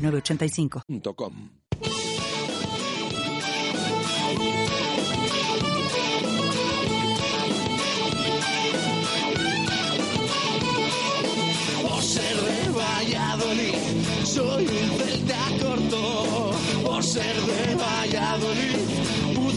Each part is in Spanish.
906985. Por ser de Valladolid, soy un celta corto. Por ser de Valladolid,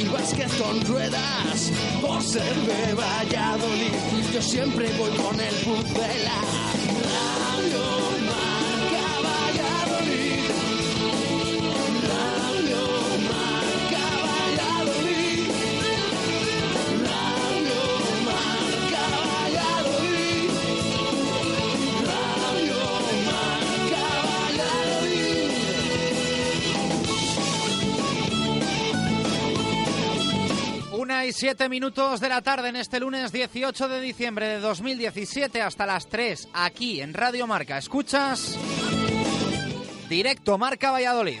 y básquet con ruedas. Por ser de Valladolid, yo siempre voy con el Pucela. Siete minutos de la tarde en este lunes 18 de diciembre de 2017 hasta las 3 aquí en Radio Marca. Escuchas directo Marca Valladolid.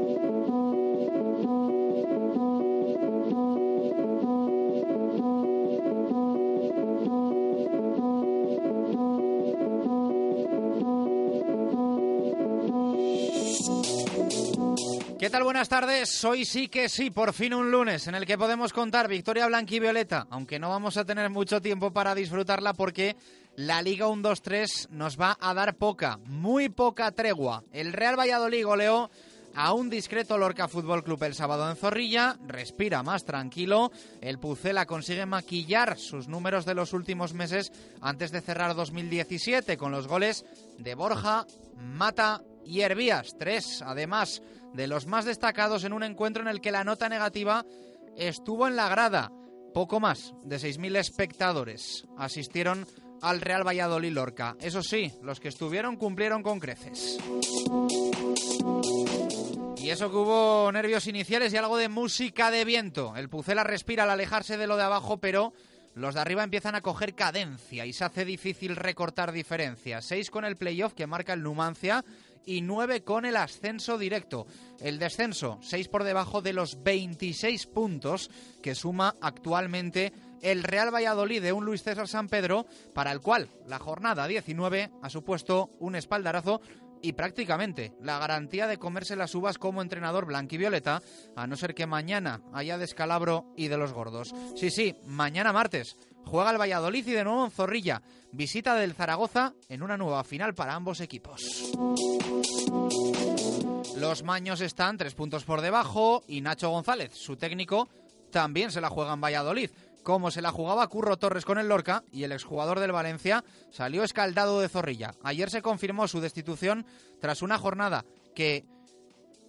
Buenas tardes. Hoy sí que sí, por fin un lunes en el que podemos contar victoria blanca y violeta, aunque no vamos a tener mucho tiempo para disfrutarla porque la Liga 1-2-3 nos va a dar poca, muy poca tregua. El Real Valladolid goleó a un discreto Lorca Fútbol Club el sábado en Zorrilla, respira más tranquilo, el Pucela consigue maquillar sus números de los últimos meses antes de cerrar 2017 con los goles de Borja, Mata y Hervías, tres además de los más destacados en un encuentro en el que la nota negativa estuvo en la grada. Poco más de 6.000 espectadores asistieron al Real Valladolid Lorca. Eso sí, los que estuvieron cumplieron con creces. Y eso que hubo nervios iniciales y algo de música de viento. El Pucela respira al alejarse de lo de abajo, pero los de arriba empiezan a coger cadencia y se hace difícil recortar diferencias. Seis con el playoff que marca el Numancia y 9 con el ascenso directo. El descenso, 6 por debajo de los 26 puntos que suma actualmente el Real Valladolid de un Luis César San Pedro, para el cual la jornada 19 ha supuesto un espaldarazo y prácticamente la garantía de comerse las uvas como entrenador blanquivioleta, a no ser que mañana haya descalabro y de los gordos. Sí, sí, mañana martes juega el Valladolid y de nuevo en Zorrilla. Visita del Zaragoza en una nueva final para ambos equipos. Los maños están tres puntos por debajo y Nacho González, su técnico, también se la juega en Valladolid. Como se la jugaba Curro Torres con el Lorca y el exjugador del Valencia salió escaldado de Zorrilla. Ayer se confirmó su destitución tras una jornada que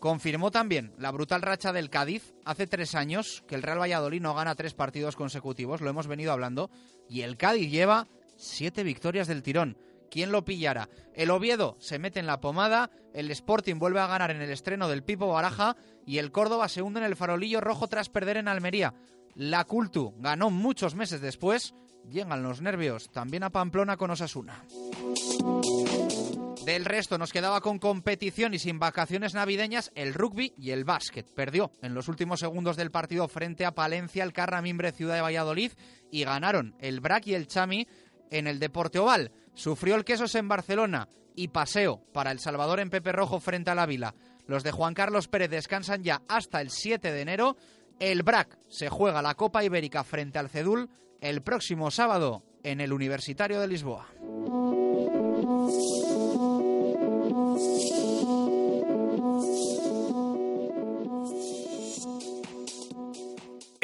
confirmó también la brutal racha del Cádiz. Hace tres años que el Real Valladolid no gana tres partidos consecutivos, lo hemos venido hablando, y el Cádiz lleva siete victorias del tirón. ¿Quién lo pillara? El Oviedo se mete en la pomada, el Sporting vuelve a ganar en el estreno del Pipo Baraja y el Córdoba se hunde en el farolillo rojo tras perder en Almería. La Cultu ganó muchos meses después, llegan los nervios también a Pamplona con Osasuna. Del resto nos quedaba con competición y sin vacaciones navideñas el rugby y el básquet. Perdió en los últimos segundos del partido frente a Palencia el Carramimbre Ciudad de Valladolid y ganaron el Brac y el Chami en el Deporte Oval. Sufrió el Quesos en Barcelona y paseo para El Salvador en Pepe Rojo frente a la Vila. Los de Juan Carlos Pérez descansan ya hasta el 7 de enero. El BRAC se juega la Copa Ibérica frente al Cedul el próximo sábado en el Universitario de Lisboa.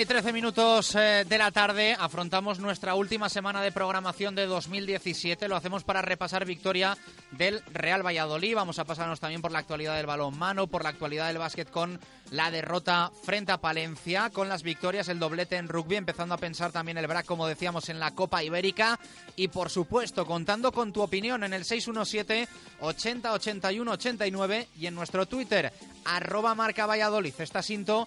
y 13 minutos eh, de la tarde afrontamos nuestra última semana de programación de 2017. Lo hacemos para repasar victoria del Real Valladolid. Vamos a pasarnos también por la actualidad del balonmano, por la actualidad del básquet con la derrota frente a Palencia, con las victorias, el doblete en rugby, empezando a pensar también el BRAC, como decíamos, en la Copa Ibérica. Y por supuesto, contando con tu opinión en el 617 80 81 89 y en nuestro Twitter, arroba marca Valladolid. Esta cinto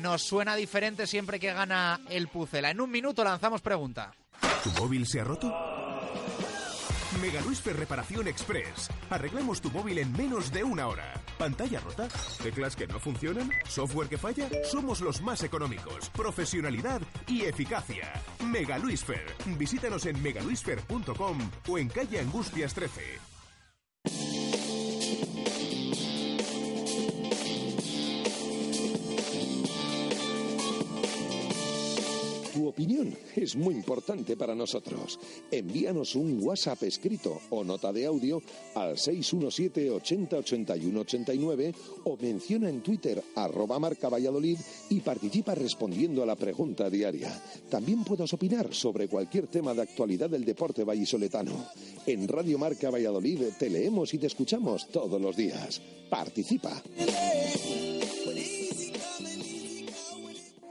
nos suena diferente siempre que gana el Pucela. En un minuto lanzamos pregunta. ¿Tu móvil se ha roto? Mega Luisfer Reparación Express. Arreglamos tu móvil en menos de una hora. ¿Pantalla rota? ¿Teclas que no funcionan? ¿Software que falla? Somos los más económicos. Profesionalidad y eficacia. Mega Luisfer. Visítanos en megaluisfer.com o en calle Angustias 13. Opinión es muy importante para nosotros. Envíanos un WhatsApp escrito o nota de audio al 617 80 81 89 o menciona en Twitter arroba marca Valladolid y participa respondiendo a la pregunta diaria. También puedes opinar sobre cualquier tema de actualidad del deporte vallisoletano. En Radio Marca Valladolid te leemos y te escuchamos todos los días. Participa.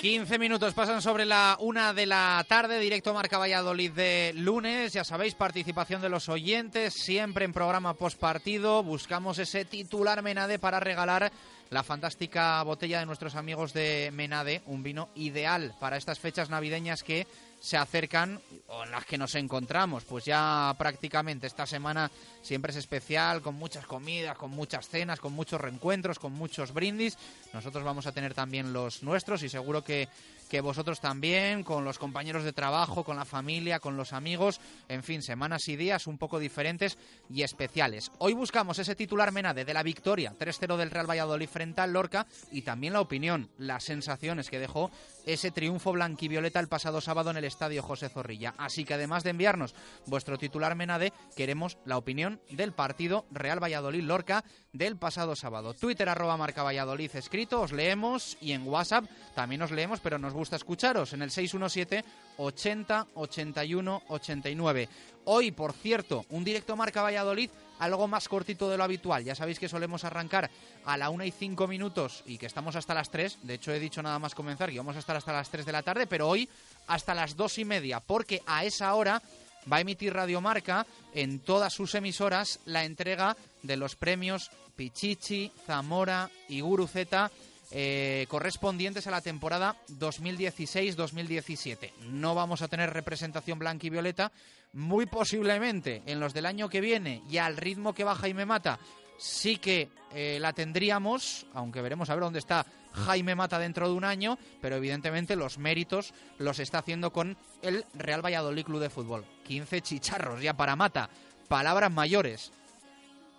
15 minutos pasan sobre la una de la tarde, directo Marca Valladolid de lunes. Ya sabéis, participación de los oyentes, siempre en programa postpartido. Buscamos ese titular Menade para regalar la fantástica botella de nuestros amigos de Menade, un vino ideal para estas fechas navideñas que se acercan o en las que nos encontramos. Pues ya prácticamente esta semana siempre es especial, con muchas comidas, con muchas cenas, con muchos reencuentros, con muchos brindis. Nosotros vamos a tener también los nuestros y seguro que, que vosotros también, con los compañeros de trabajo, con la familia, con los amigos, en fin, semanas y días un poco diferentes y especiales. Hoy buscamos ese titular Menade de la victoria 3-0 del Real Valladolid frente al Lorca y también la opinión, las sensaciones que dejó ese triunfo blanquivioleta el pasado sábado en el Estadio José Zorrilla. Así que además de enviarnos vuestro titular Menade, queremos la opinión del partido Real Valladolid-Lorca del pasado sábado. Twitter arroba marca Valladolid escrito, os leemos y en WhatsApp también os leemos, pero nos gusta escucharos en el 617 80 81 89. Hoy, por cierto, un directo marca Valladolid algo más cortito de lo habitual. Ya sabéis que solemos arrancar a la una y cinco minutos y que estamos hasta las 3. De hecho, he dicho nada más comenzar que vamos a estar hasta las 3 de la tarde, pero hoy hasta las dos y media, porque a esa hora va a emitir Radio Marca en todas sus emisoras la entrega de los premios Pichichi, Zamora y Guruceta eh, correspondientes a la temporada 2016-2017. No vamos a tener representación blanca y violeta, muy posiblemente en los del año que viene y al ritmo que va Jaime Mata sí que eh, la tendríamos, aunque veremos a ver dónde está Jaime Mata dentro de un año, pero evidentemente los méritos los está haciendo con el Real Valladolid Club de Fútbol. 15 chicharros ya para Mata. Palabras mayores.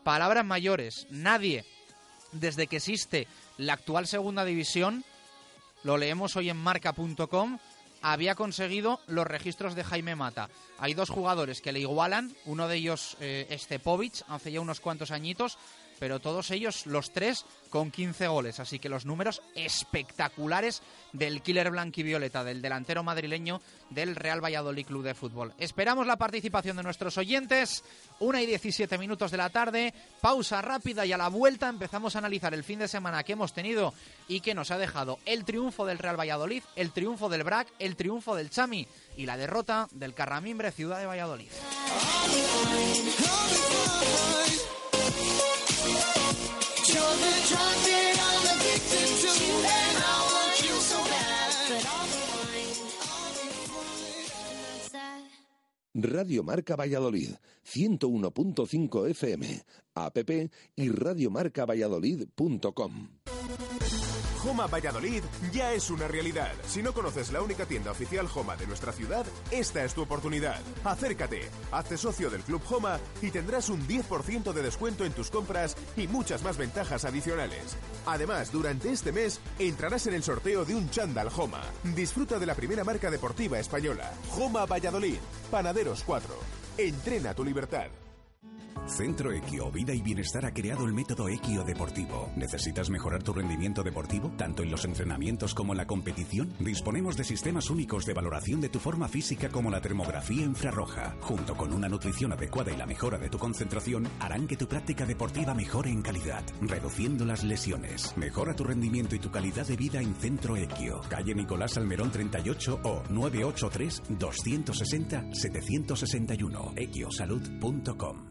Palabras mayores. Nadie, desde que existe la actual segunda división, lo leemos hoy en marca.com, había conseguido los registros de Jaime Mata. Hay dos jugadores que le igualan, uno de ellos eh, hace ya unos cuantos añitos, pero todos ellos, los tres, con 15 goles. Así que los números espectaculares del killer blanquivioleta, del delantero madrileño del Real Valladolid Club de Fútbol. Esperamos la participación de nuestros oyentes. Una y 17 minutos de la tarde, pausa rápida y a la vuelta empezamos a analizar el fin de semana que hemos tenido y que nos ha dejado el triunfo del Real Valladolid, el triunfo del BRAC, el triunfo del Chami y la derrota del Carramimbre Ciudad de Valladolid. Radio Marca Valladolid, 101.5 FM, app y radiomarcavalladolid.com. Joma Valladolid ya es una realidad. Si no conoces la única tienda oficial Joma de nuestra ciudad, esta es tu oportunidad. Acércate, hazte socio del Club Joma y tendrás un 10% de descuento en tus compras y muchas más ventajas adicionales. Además, durante este mes entrarás en el sorteo de un chándal Joma. Disfruta de la primera marca deportiva española, Joma Valladolid, Panaderos 4. Entrena tu libertad. Centro Equio Vida y Bienestar ha creado el método Equio Deportivo. ¿Necesitas mejorar tu rendimiento deportivo, tanto en los entrenamientos como en la competición? Disponemos de sistemas únicos de valoración de tu forma física como la termografía infrarroja. Junto con una nutrición adecuada y la mejora de tu concentración, harán que tu práctica deportiva mejore en calidad, reduciendo las lesiones. Mejora tu rendimiento y tu calidad de vida en Centro Equio. Calle Nicolás Almerón 38 o 983 260 761. equiosalud.com.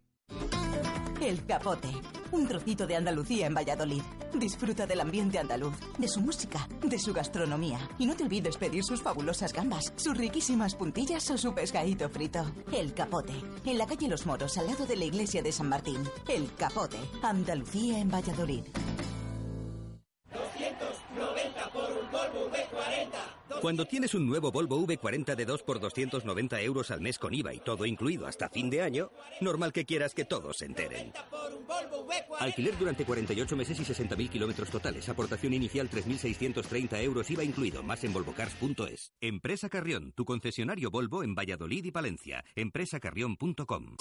El Capote. Un trocito de Andalucía en Valladolid. Disfruta del ambiente andaluz, de su música, de su gastronomía. Y no te olvides pedir sus fabulosas gambas, sus riquísimas puntillas o su pescadito frito. El Capote. En la calle Los Moros, al lado de la iglesia de San Martín. El Capote. Andalucía en Valladolid. 290 por un Volvo V40. Cuando tienes un nuevo Volvo V40 de 2 por 290 euros al mes con IVA y todo incluido hasta fin de año, normal que quieras que todos se enteren. Alquiler durante 48 meses y 60.000 kilómetros totales. Aportación inicial 3.630 euros IVA incluido. Más en volvocars.es. Empresa Carrión, tu concesionario Volvo en Valladolid y Palencia. Empresacarrión.com.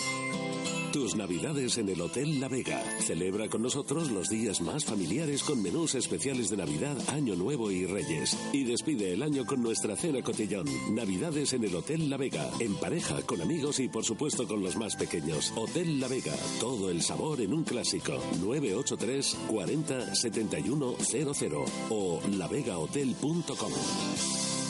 Tus navidades en el Hotel La Vega. Celebra con nosotros los días más familiares con menús especiales de Navidad, Año Nuevo y Reyes. Y despide el año con nuestra cena cotillón. Navidades en el Hotel La Vega. En pareja, con amigos y por supuesto con los más pequeños. Hotel La Vega. Todo el sabor en un clásico. 983 40 71 00 o lavegahotel.com.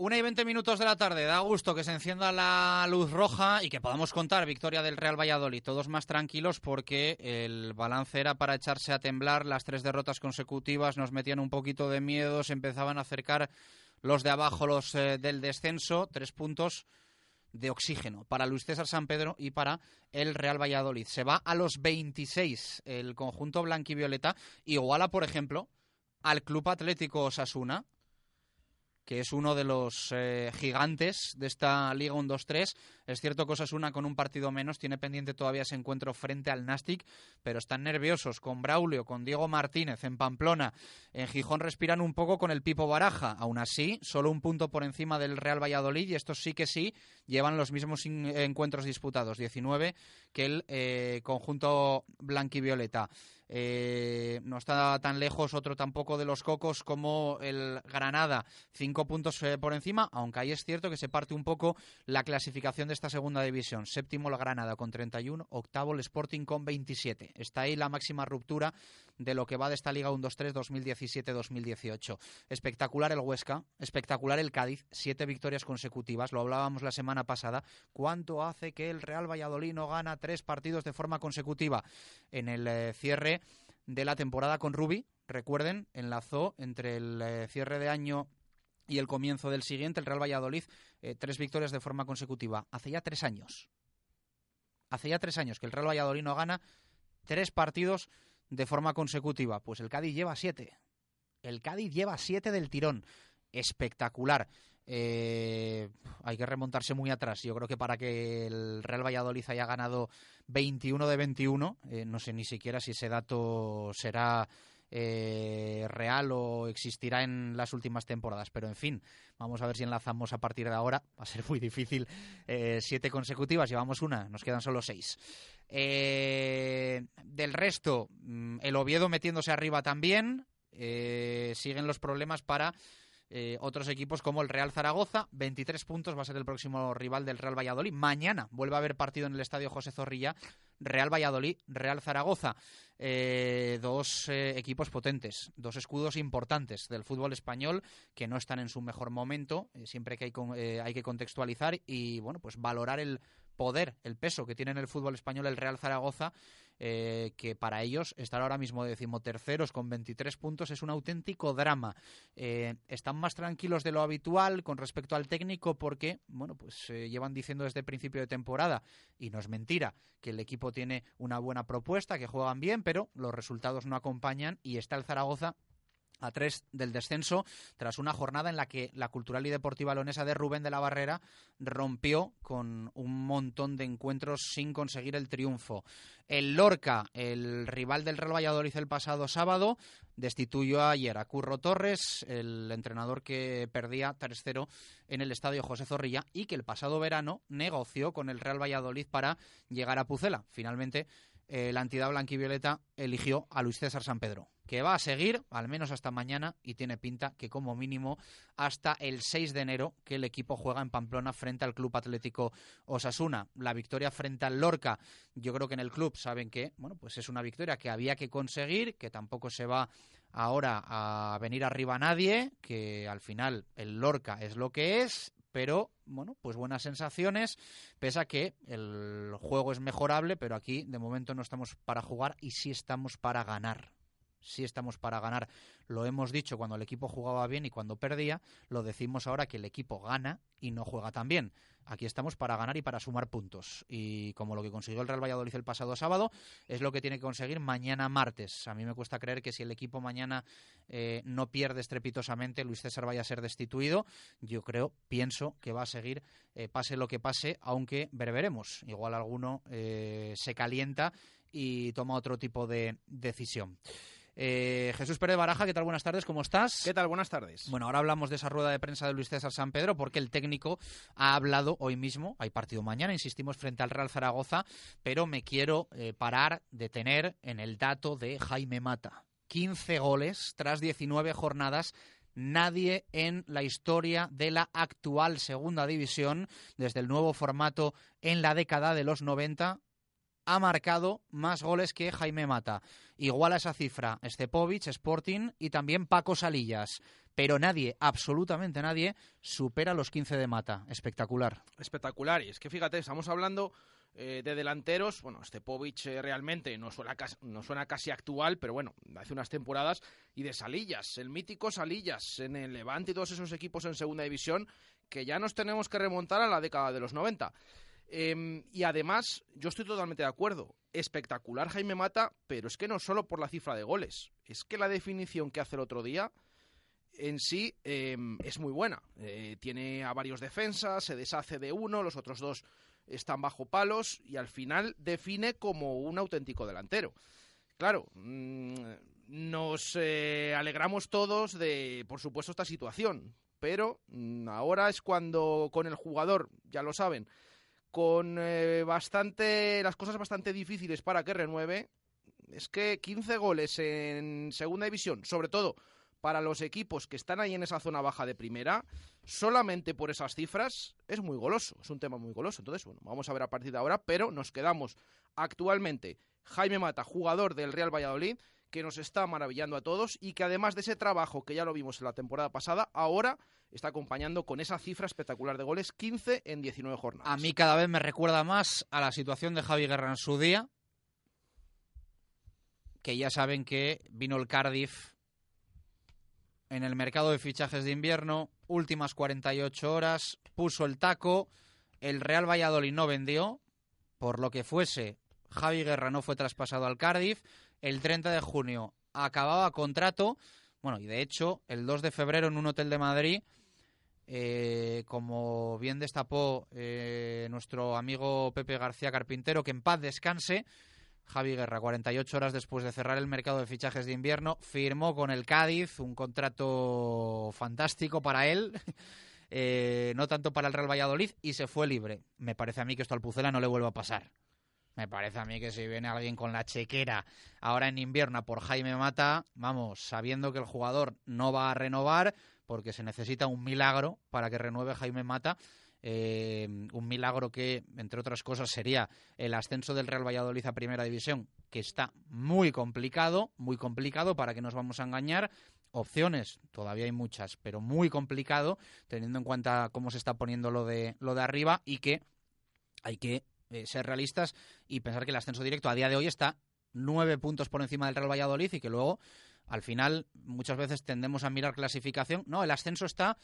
Una y veinte minutos de la tarde, da gusto que se encienda la luz roja y que podamos contar victoria del Real Valladolid. Todos más tranquilos porque el balance era para echarse a temblar. Las tres derrotas consecutivas nos metían un poquito de miedo, se empezaban a acercar los de abajo, los eh, del descenso. Tres puntos de oxígeno para Luis César San Pedro y para el Real Valladolid. Se va a los 26 el conjunto blanquivioleta, iguala, por ejemplo, al Club Atlético Osasuna, que es uno de los eh, gigantes de esta Liga 1-2-3. Es cierto que Osasuna con un partido menos tiene pendiente todavía ese encuentro frente al Nastic, pero están nerviosos con Braulio, con Diego Martínez en Pamplona. En Gijón respiran un poco con el Pipo Baraja. Aún así, solo un punto por encima del Real Valladolid y estos sí que sí llevan los mismos encuentros disputados, 19, que el eh, conjunto blanquivioleta. Eh, no está tan lejos otro tampoco de los cocos como el Granada, cinco puntos eh, por encima, aunque ahí es cierto que se parte un poco la clasificación de esta segunda división. Séptimo el Granada con 31, octavo el Sporting con 27. Está ahí la máxima ruptura de lo que va de esta Liga 1-2-3 2017-2018. Espectacular el Huesca, espectacular el Cádiz, siete victorias consecutivas, lo hablábamos la semana pasada. ¿Cuánto hace que el Real Valladolid no gana tres partidos de forma consecutiva? En el eh, cierre de la temporada con Rubi, recuerden, enlazó entre el eh, cierre de año y el comienzo del siguiente, el Real Valladolid, eh, tres victorias de forma consecutiva. Hace ya tres años. Hace ya tres años que el Real Valladolid no gana tres partidos de forma consecutiva. Pues el Cádiz lleva siete. El Cádiz lleva siete del tirón. Espectacular. Eh, hay que remontarse muy atrás. Yo creo que para que el Real Valladolid haya ganado 21 de 21, eh, no sé ni siquiera si ese dato será eh, real o existirá en las últimas temporadas. Pero en fin, vamos a ver si enlazamos a partir de ahora. Va a ser muy difícil. siete consecutivas, llevamos una, nos quedan solo seis. del resto, mm, el Oviedo metiéndose arriba también. siguen los problemas para eh, otros equipos como el Real Zaragoza, 23 puntos, va a ser el próximo rival del Real Valladolid. Mañana vuelve a haber partido en el Estadio José Zorrilla, Real Valladolid, Real Zaragoza. Eh, dos eh, equipos potentes, dos escudos importantes del fútbol español que no están en su mejor momento, siempre que hay, hay que contextualizar y bueno, pues valorar el poder, el peso que tiene en el fútbol español el Real Zaragoza eh, que para ellos estar ahora mismo decimoterceros con 23 puntos es un auténtico drama. Eh, están más tranquilos de lo habitual con respecto al técnico porque, bueno, pues eh, llevan diciendo desde el principio de temporada, y no es mentira, que el equipo tiene una buena propuesta, que juegan bien, pero los resultados no acompañan y está el Zaragoza a tres del descenso tras una jornada en la que la cultural y deportiva leonesa de Rubén de la Barrera rompió con un montón de encuentros sin conseguir el triunfo. El Lorca, el rival del Real Valladolid el pasado sábado, destituyó ayer a Curro Torres, el entrenador que perdía 3-0 en el estadio José Zorrilla y que el pasado verano negoció con el Real Valladolid para llegar a Pucela. Finalmente, eh, la entidad blanquivioleta eligió a Luis César San Pedro que va a seguir al menos hasta mañana y tiene pinta que como mínimo hasta el 6 de enero que el equipo juega en Pamplona frente al Club Atlético Osasuna. La victoria frente al Lorca, yo creo que en el club saben que, bueno, pues es una victoria que había que conseguir, que tampoco se va ahora a venir arriba nadie, que al final el Lorca es lo que es, pero bueno, pues buenas sensaciones, pese a que el juego es mejorable, pero aquí de momento no estamos para jugar y sí estamos para ganar sí estamos para ganar. Lo hemos dicho cuando el equipo jugaba bien y cuando perdía, lo decimos ahora que el equipo gana y no juega tan bien. Aquí estamos para ganar y para sumar puntos. Y como lo que consiguió el Real Valladolid el pasado sábado, es lo que tiene que conseguir mañana martes. A mí me cuesta creer que si el equipo mañana eh, no pierde estrepitosamente, Luis César vaya a ser destituido. Yo creo, pienso que va a seguir, eh, pase lo que pase, aunque veremos. Igual alguno eh, se calienta y toma otro tipo de decisión. Eh, Jesús Pérez Baraja, ¿qué tal? Buenas tardes, ¿cómo estás? ¿Qué tal? Buenas tardes. Bueno, ahora hablamos de esa rueda de prensa de Luis César San Pedro porque el técnico ha hablado hoy mismo, hay partido mañana, insistimos, frente al Real Zaragoza, pero me quiero eh, parar, detener en el dato de Jaime Mata. 15 goles tras 19 jornadas nadie en la historia de la actual segunda división, desde el nuevo formato en la década de los 90, ha marcado más goles que Jaime Mata. Igual a esa cifra Stepovic, Sporting y también Paco Salillas. Pero nadie, absolutamente nadie, supera los 15 de Mata. Espectacular. Espectacular. Y es que fíjate, estamos hablando eh, de delanteros. Bueno, Stepovic eh, realmente no suena, no suena casi actual, pero bueno, hace unas temporadas. Y de Salillas, el mítico Salillas en el Levante y todos esos equipos en segunda división que ya nos tenemos que remontar a la década de los 90. Em, y además, yo estoy totalmente de acuerdo. Espectacular Jaime Mata, pero es que no solo por la cifra de goles. Es que la definición que hace el otro día en sí em, es muy buena. Eh, tiene a varios defensas, se deshace de uno, los otros dos están bajo palos y al final define como un auténtico delantero. Claro, mm, nos eh, alegramos todos de, por supuesto, esta situación, pero mm, ahora es cuando con el jugador, ya lo saben, con eh, bastante las cosas bastante difíciles para que renueve. Es que 15 goles en segunda división, sobre todo para los equipos que están ahí en esa zona baja de primera, solamente por esas cifras, es muy goloso, es un tema muy goloso. Entonces, bueno, vamos a ver a partir de ahora, pero nos quedamos actualmente Jaime Mata, jugador del Real Valladolid, que nos está maravillando a todos y que además de ese trabajo que ya lo vimos en la temporada pasada, ahora está acompañando con esa cifra espectacular de goles, 15 en 19 jornadas. A mí cada vez me recuerda más a la situación de Javi Guerra en su día, que ya saben que vino el Cardiff en el mercado de fichajes de invierno, últimas 48 horas, puso el taco, el Real Valladolid no vendió, por lo que fuese, Javi Guerra no fue traspasado al Cardiff, el 30 de junio acababa contrato, bueno, y de hecho, el 2 de febrero en un hotel de Madrid, eh, como bien destapó eh, nuestro amigo Pepe García Carpintero, que en paz descanse, Javi Guerra, 48 horas después de cerrar el mercado de fichajes de invierno, firmó con el Cádiz un contrato fantástico para él, eh, no tanto para el Real Valladolid, y se fue libre. Me parece a mí que esto al Pucela no le vuelva a pasar. Me parece a mí que si viene alguien con la chequera ahora en invierno por Jaime Mata, vamos, sabiendo que el jugador no va a renovar, porque se necesita un milagro para que renueve Jaime Mata. Eh, un milagro que, entre otras cosas, sería el ascenso del Real Valladolid a Primera División, que está muy complicado, muy complicado, para que nos vamos a engañar. Opciones, todavía hay muchas, pero muy complicado, teniendo en cuenta cómo se está poniendo lo de, lo de arriba y que hay que eh, ser realistas y pensar que el ascenso directo a día de hoy está nueve puntos por encima del Real Valladolid y que luego al final muchas veces tendemos a mirar clasificación. No, el ascenso está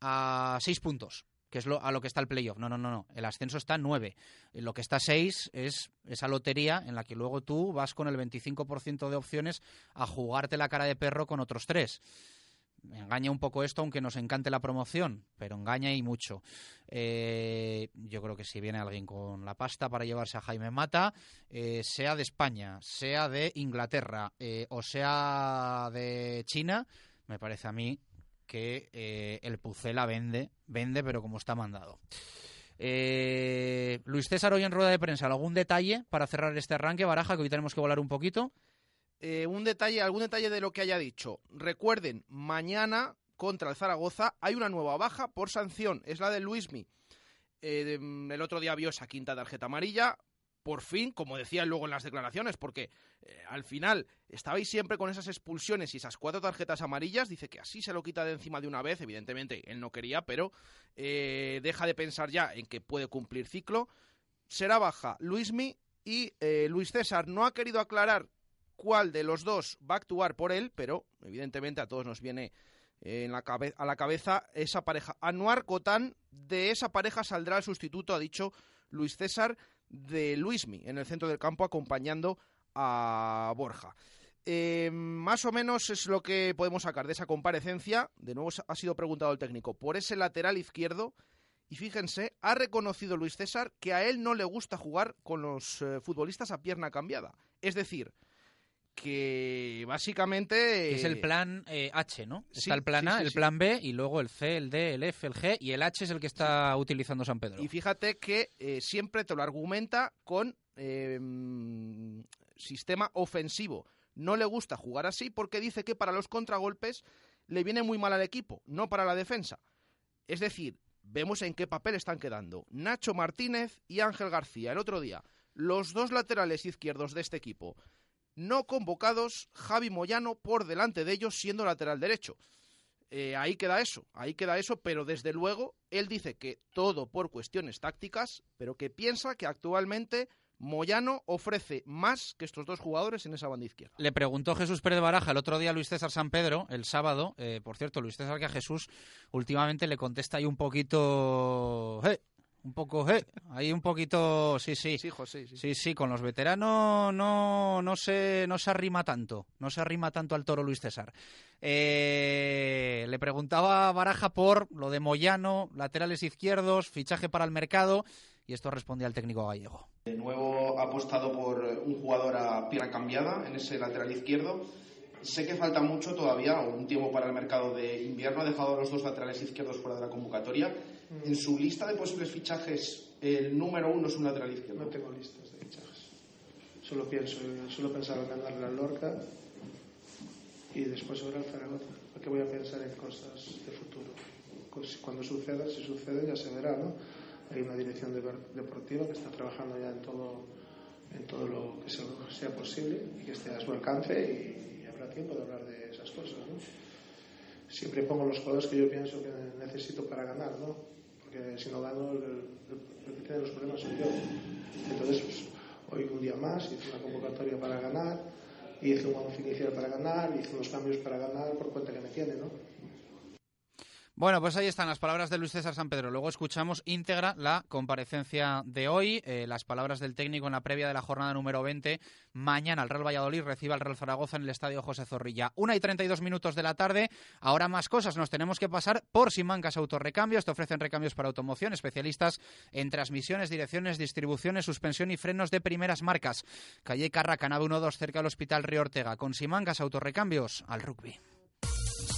a seis puntos. que es lo, a lo que está el playoff. No, no, no, no. El ascenso está en 9. Lo que está 6 es esa lotería en la que luego tú vas con el 25% de opciones a jugarte la cara de perro con otros tres. Engaña un poco esto, aunque nos encante la promoción, pero engaña y mucho. Eh, yo creo que si viene alguien con la pasta para llevarse a Jaime Mata, eh, sea de España, sea de Inglaterra eh, o sea de China, me parece a mí que eh, el Pucela vende, vende, pero como está mandado. Luis César, hoy en rueda de prensa, ¿algún detalle para cerrar este arranque? Baraja, que hoy tenemos que volar un poquito. Eh, un detalle, algún detalle de lo que haya dicho. Recuerden, mañana contra el Zaragoza hay una nueva baja por sanción, es la de Luismi. Eh, el otro día vio esa quinta tarjeta amarilla, por fin, como decía luego en las declaraciones, porque eh, al final estabais siempre con esas expulsiones y esas cuatro tarjetas amarillas, dice que así se lo quita de encima de una vez, evidentemente él no quería, pero eh, deja de pensar ya en que puede cumplir ciclo. Será baja Luismi y Luis César no ha querido aclarar cuál de los dos va a actuar por él, pero evidentemente a todos nos viene eh, en la a la cabeza esa pareja. Anuar Cotán, de esa pareja saldrá el sustituto, ha dicho Luis César, de Luismi en el centro del campo acompañando a Borja. Eh, más o menos es lo que podemos sacar de esa comparecencia. De nuevo ha sido preguntado el técnico por ese lateral izquierdo. Y fíjense, ha reconocido Luis César que a él no le gusta jugar con los eh, futbolistas a pierna cambiada. Es decir, que básicamente... Es el plan eh, H, ¿no? sí, está el plan sí, A, sí, el plan B y luego el C, el D, el F, el G y el H es el que está utilizando San Pedro. Y fíjate que eh, siempre te lo argumenta con eh, sistema ofensivo. No le gusta jugar así porque dice que para los contragolpes le viene muy mal al equipo, no para la defensa. Es decir, vemos en qué papel están quedando Nacho Martínez y Ángel García. El otro día, los dos laterales izquierdos de este equipo no convocados, Javi Moyano por delante de ellos siendo lateral derecho. Eh, ahí queda eso, ahí queda eso, pero desde luego él dice que todo por cuestiones tácticas, pero que piensa que actualmente Moyano ofrece más que estos dos jugadores en esa banda izquierda. Le preguntó Jesús Pérez Baraja el otro día a Luis César San Pedro, el sábado. eh, por cierto, Luis César que a Jesús últimamente le contesta ahí un poquito... "Eh", un poco, eh, ahí un poquito, sí, sí. Sí, José, sí. Sí, sí, con los veteranos no, no, se, no se arrima tanto, no se arrima tanto al toro Luis César. Eh, le preguntaba a Baraja por lo de Moyano, laterales izquierdos, fichaje para el mercado, y esto respondía el técnico gallego. De nuevo ha apostado por un jugador a pierna cambiada en ese lateral izquierdo. Sé que falta mucho todavía, un tiempo para el mercado de invierno. Ha dejado a los dos laterales izquierdos fuera de la convocatoria. En su lista de posibles fichajes, el número uno es un lateral izquierdo. No tengo listas de fichajes. Solo pienso, solo pensaba en al Lorca y después sobre el Zaragoza. Porque voy a pensar en cosas de futuro. Pues Cuando suceda, si sucede, ya se verá, ¿no? Hay una dirección de- deportiva que está trabajando ya en todo, en todo lo que sea, sea posible y que esté a su alcance y, y habrá tiempo de hablar de esas cosas, ¿no? Siempre pongo los jugadores que yo pienso que necesito para ganar, ¿no? Porque si no gano, el, el- que tiene los problemas soy yo. Entonces, pues, hoy un día más hice una convocatoria para ganar, hice un once inicial para ganar, hice unos cambios para ganar por cuenta que me tiene, ¿no? Bueno, pues ahí están las palabras de Luis César San Pedro. Luego escuchamos íntegra la comparecencia de hoy, eh, las palabras del técnico en la previa de la jornada número 20. Mañana el Real Valladolid recibe al Real Zaragoza en el Estadio José Zorrilla. Una y 32 minutos de la tarde. Ahora más cosas. Nos tenemos que pasar por Simancas Autorrecambios. Te ofrecen recambios para automoción, especialistas en transmisiones, direcciones, distribuciones, suspensión y frenos de primeras marcas. Calle Carraca, nave 12, cerca del Hospital Río Ortega. Con Simancas Autorrecambios al rugby.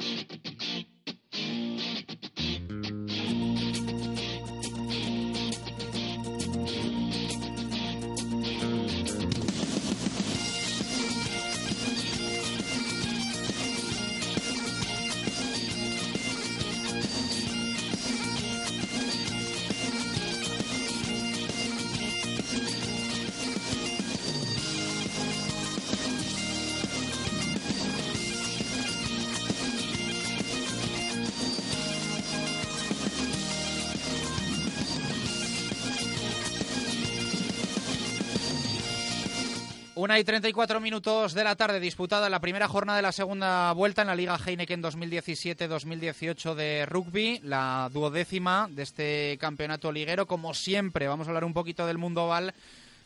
Thank you. Una y 34 minutos de la tarde disputada la primera jornada de la segunda vuelta en la Liga Heineken 2017-2018 de rugby, la duodécima de este campeonato liguero. Como siempre, vamos a hablar un poquito del mundo oval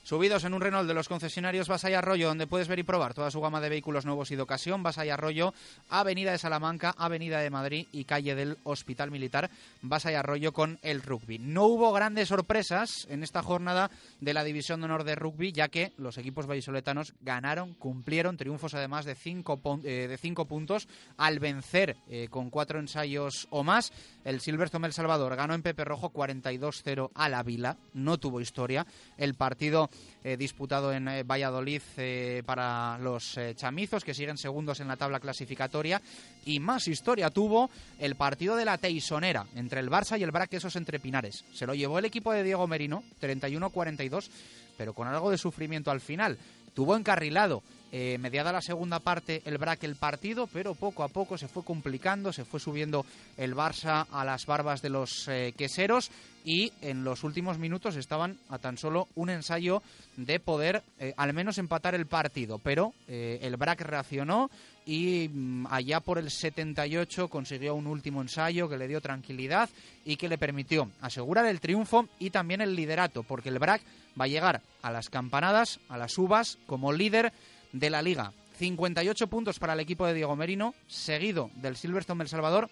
Subidos en un Renault de los concesionarios Basay Arroyo, donde puedes ver y probar toda su gama de vehículos nuevos y de ocasión. Basay Arroyo, Avenida de Salamanca, Avenida de Madrid y calle del Hospital Militar. Basay Arroyo con el rugby. No hubo grandes sorpresas en esta jornada de la División de Honor de Rugby, ya que los equipos vallisoletanos ganaron, cumplieron triunfos además de cinco, eh, de cinco puntos al vencer eh, con cuatro ensayos o más. El Silverstone El Salvador ganó en Pepe Rojo 42-0 a la Vila, no tuvo historia. El partido eh, disputado en eh, Valladolid eh, para los chamizos, que siguen segundos en la tabla clasificatoria. Y más historia tuvo el partido de la Teisonera entre el Barça y el Braquesos entre Pinares. Se lo llevó el equipo de Diego Merino, 31-42, pero con algo de sufrimiento al final. Tuvo encarrilado eh, mediada la segunda parte el Braque el partido, pero poco a poco se fue complicando, se fue subiendo el Barça a las barbas de los eh, queseros y en los últimos minutos estaban a tan solo un ensayo de poder eh, al menos empatar el partido, pero el Braque reaccionó y mm, allá por el 78 consiguió un último ensayo que le dio tranquilidad y que le permitió asegurar el triunfo y también el liderato, porque el BRAC va a llegar a las campanadas, a las uvas, como líder de la liga. 58 puntos para el equipo de Diego Merino, seguido del Silverstone El Salvador,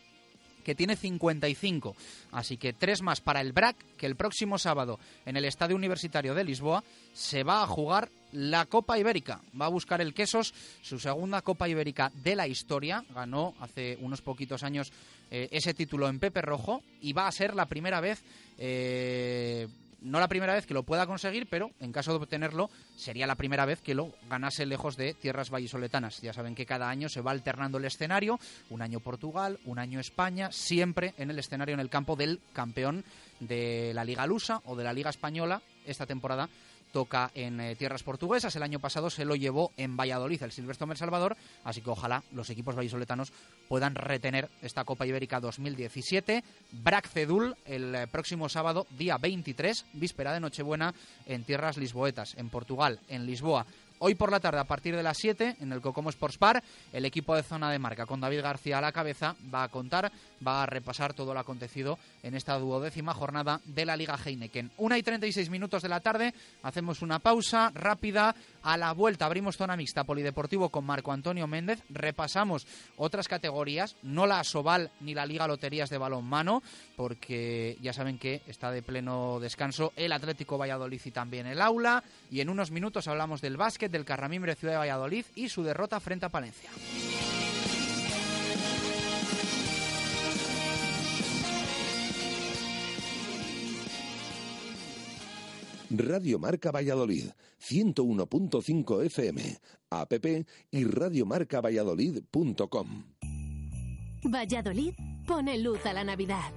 que tiene 55. Así que tres más para el BRAC, que el próximo sábado en el Estadio Universitario de Lisboa se va a jugar la Copa Ibérica. Va a buscar el Quesos, su segunda Copa Ibérica de la historia. Ganó hace unos poquitos años eh, ese título en Pepe Rojo y va a ser la primera vez eh, no la primera vez que lo pueda conseguir, pero en caso de obtenerlo, sería la primera vez que lo ganase lejos de tierras vallisoletanas. Ya saben que cada año se va alternando el escenario, un año Portugal, un año España, siempre en el escenario en el campo del campeón de la Liga Lusa o de la Liga Española. Esta temporada toca en eh, tierras portuguesas. El año pasado se lo llevó en Valladolid el Silvestre El Salvador, así que ojalá los equipos vallisoletanos puedan retener esta Copa Ibérica 2017. Brac Cedul el eh, próximo sábado, día 23, víspera de Nochebuena, en tierras lisboetas, en Portugal, en Lisboa. Hoy por la tarde, a partir de las 7, en el Cocomo Sports Bar, el equipo de zona de marca con David García a la cabeza va a contar, va a repasar todo lo acontecido en esta duodécima jornada de la Liga Heineken. Una y 36 minutos de la tarde, hacemos una pausa rápida. A la vuelta abrimos zona mixta polideportivo con Marco Antonio Méndez. Repasamos otras categorías, no la Soval ni la Liga Loterías de Balonmano, porque ya saben que está de pleno descanso el Atlético Valladolid y también el Aula. Y en unos minutos hablamos del básquet del Carramimbre Ciudad de Valladolid y su derrota frente a Palencia. Radio Marca Valladolid, 101.5 FM, app y radiomarcavalladolid.com. Valladolid pone luz a la Navidad.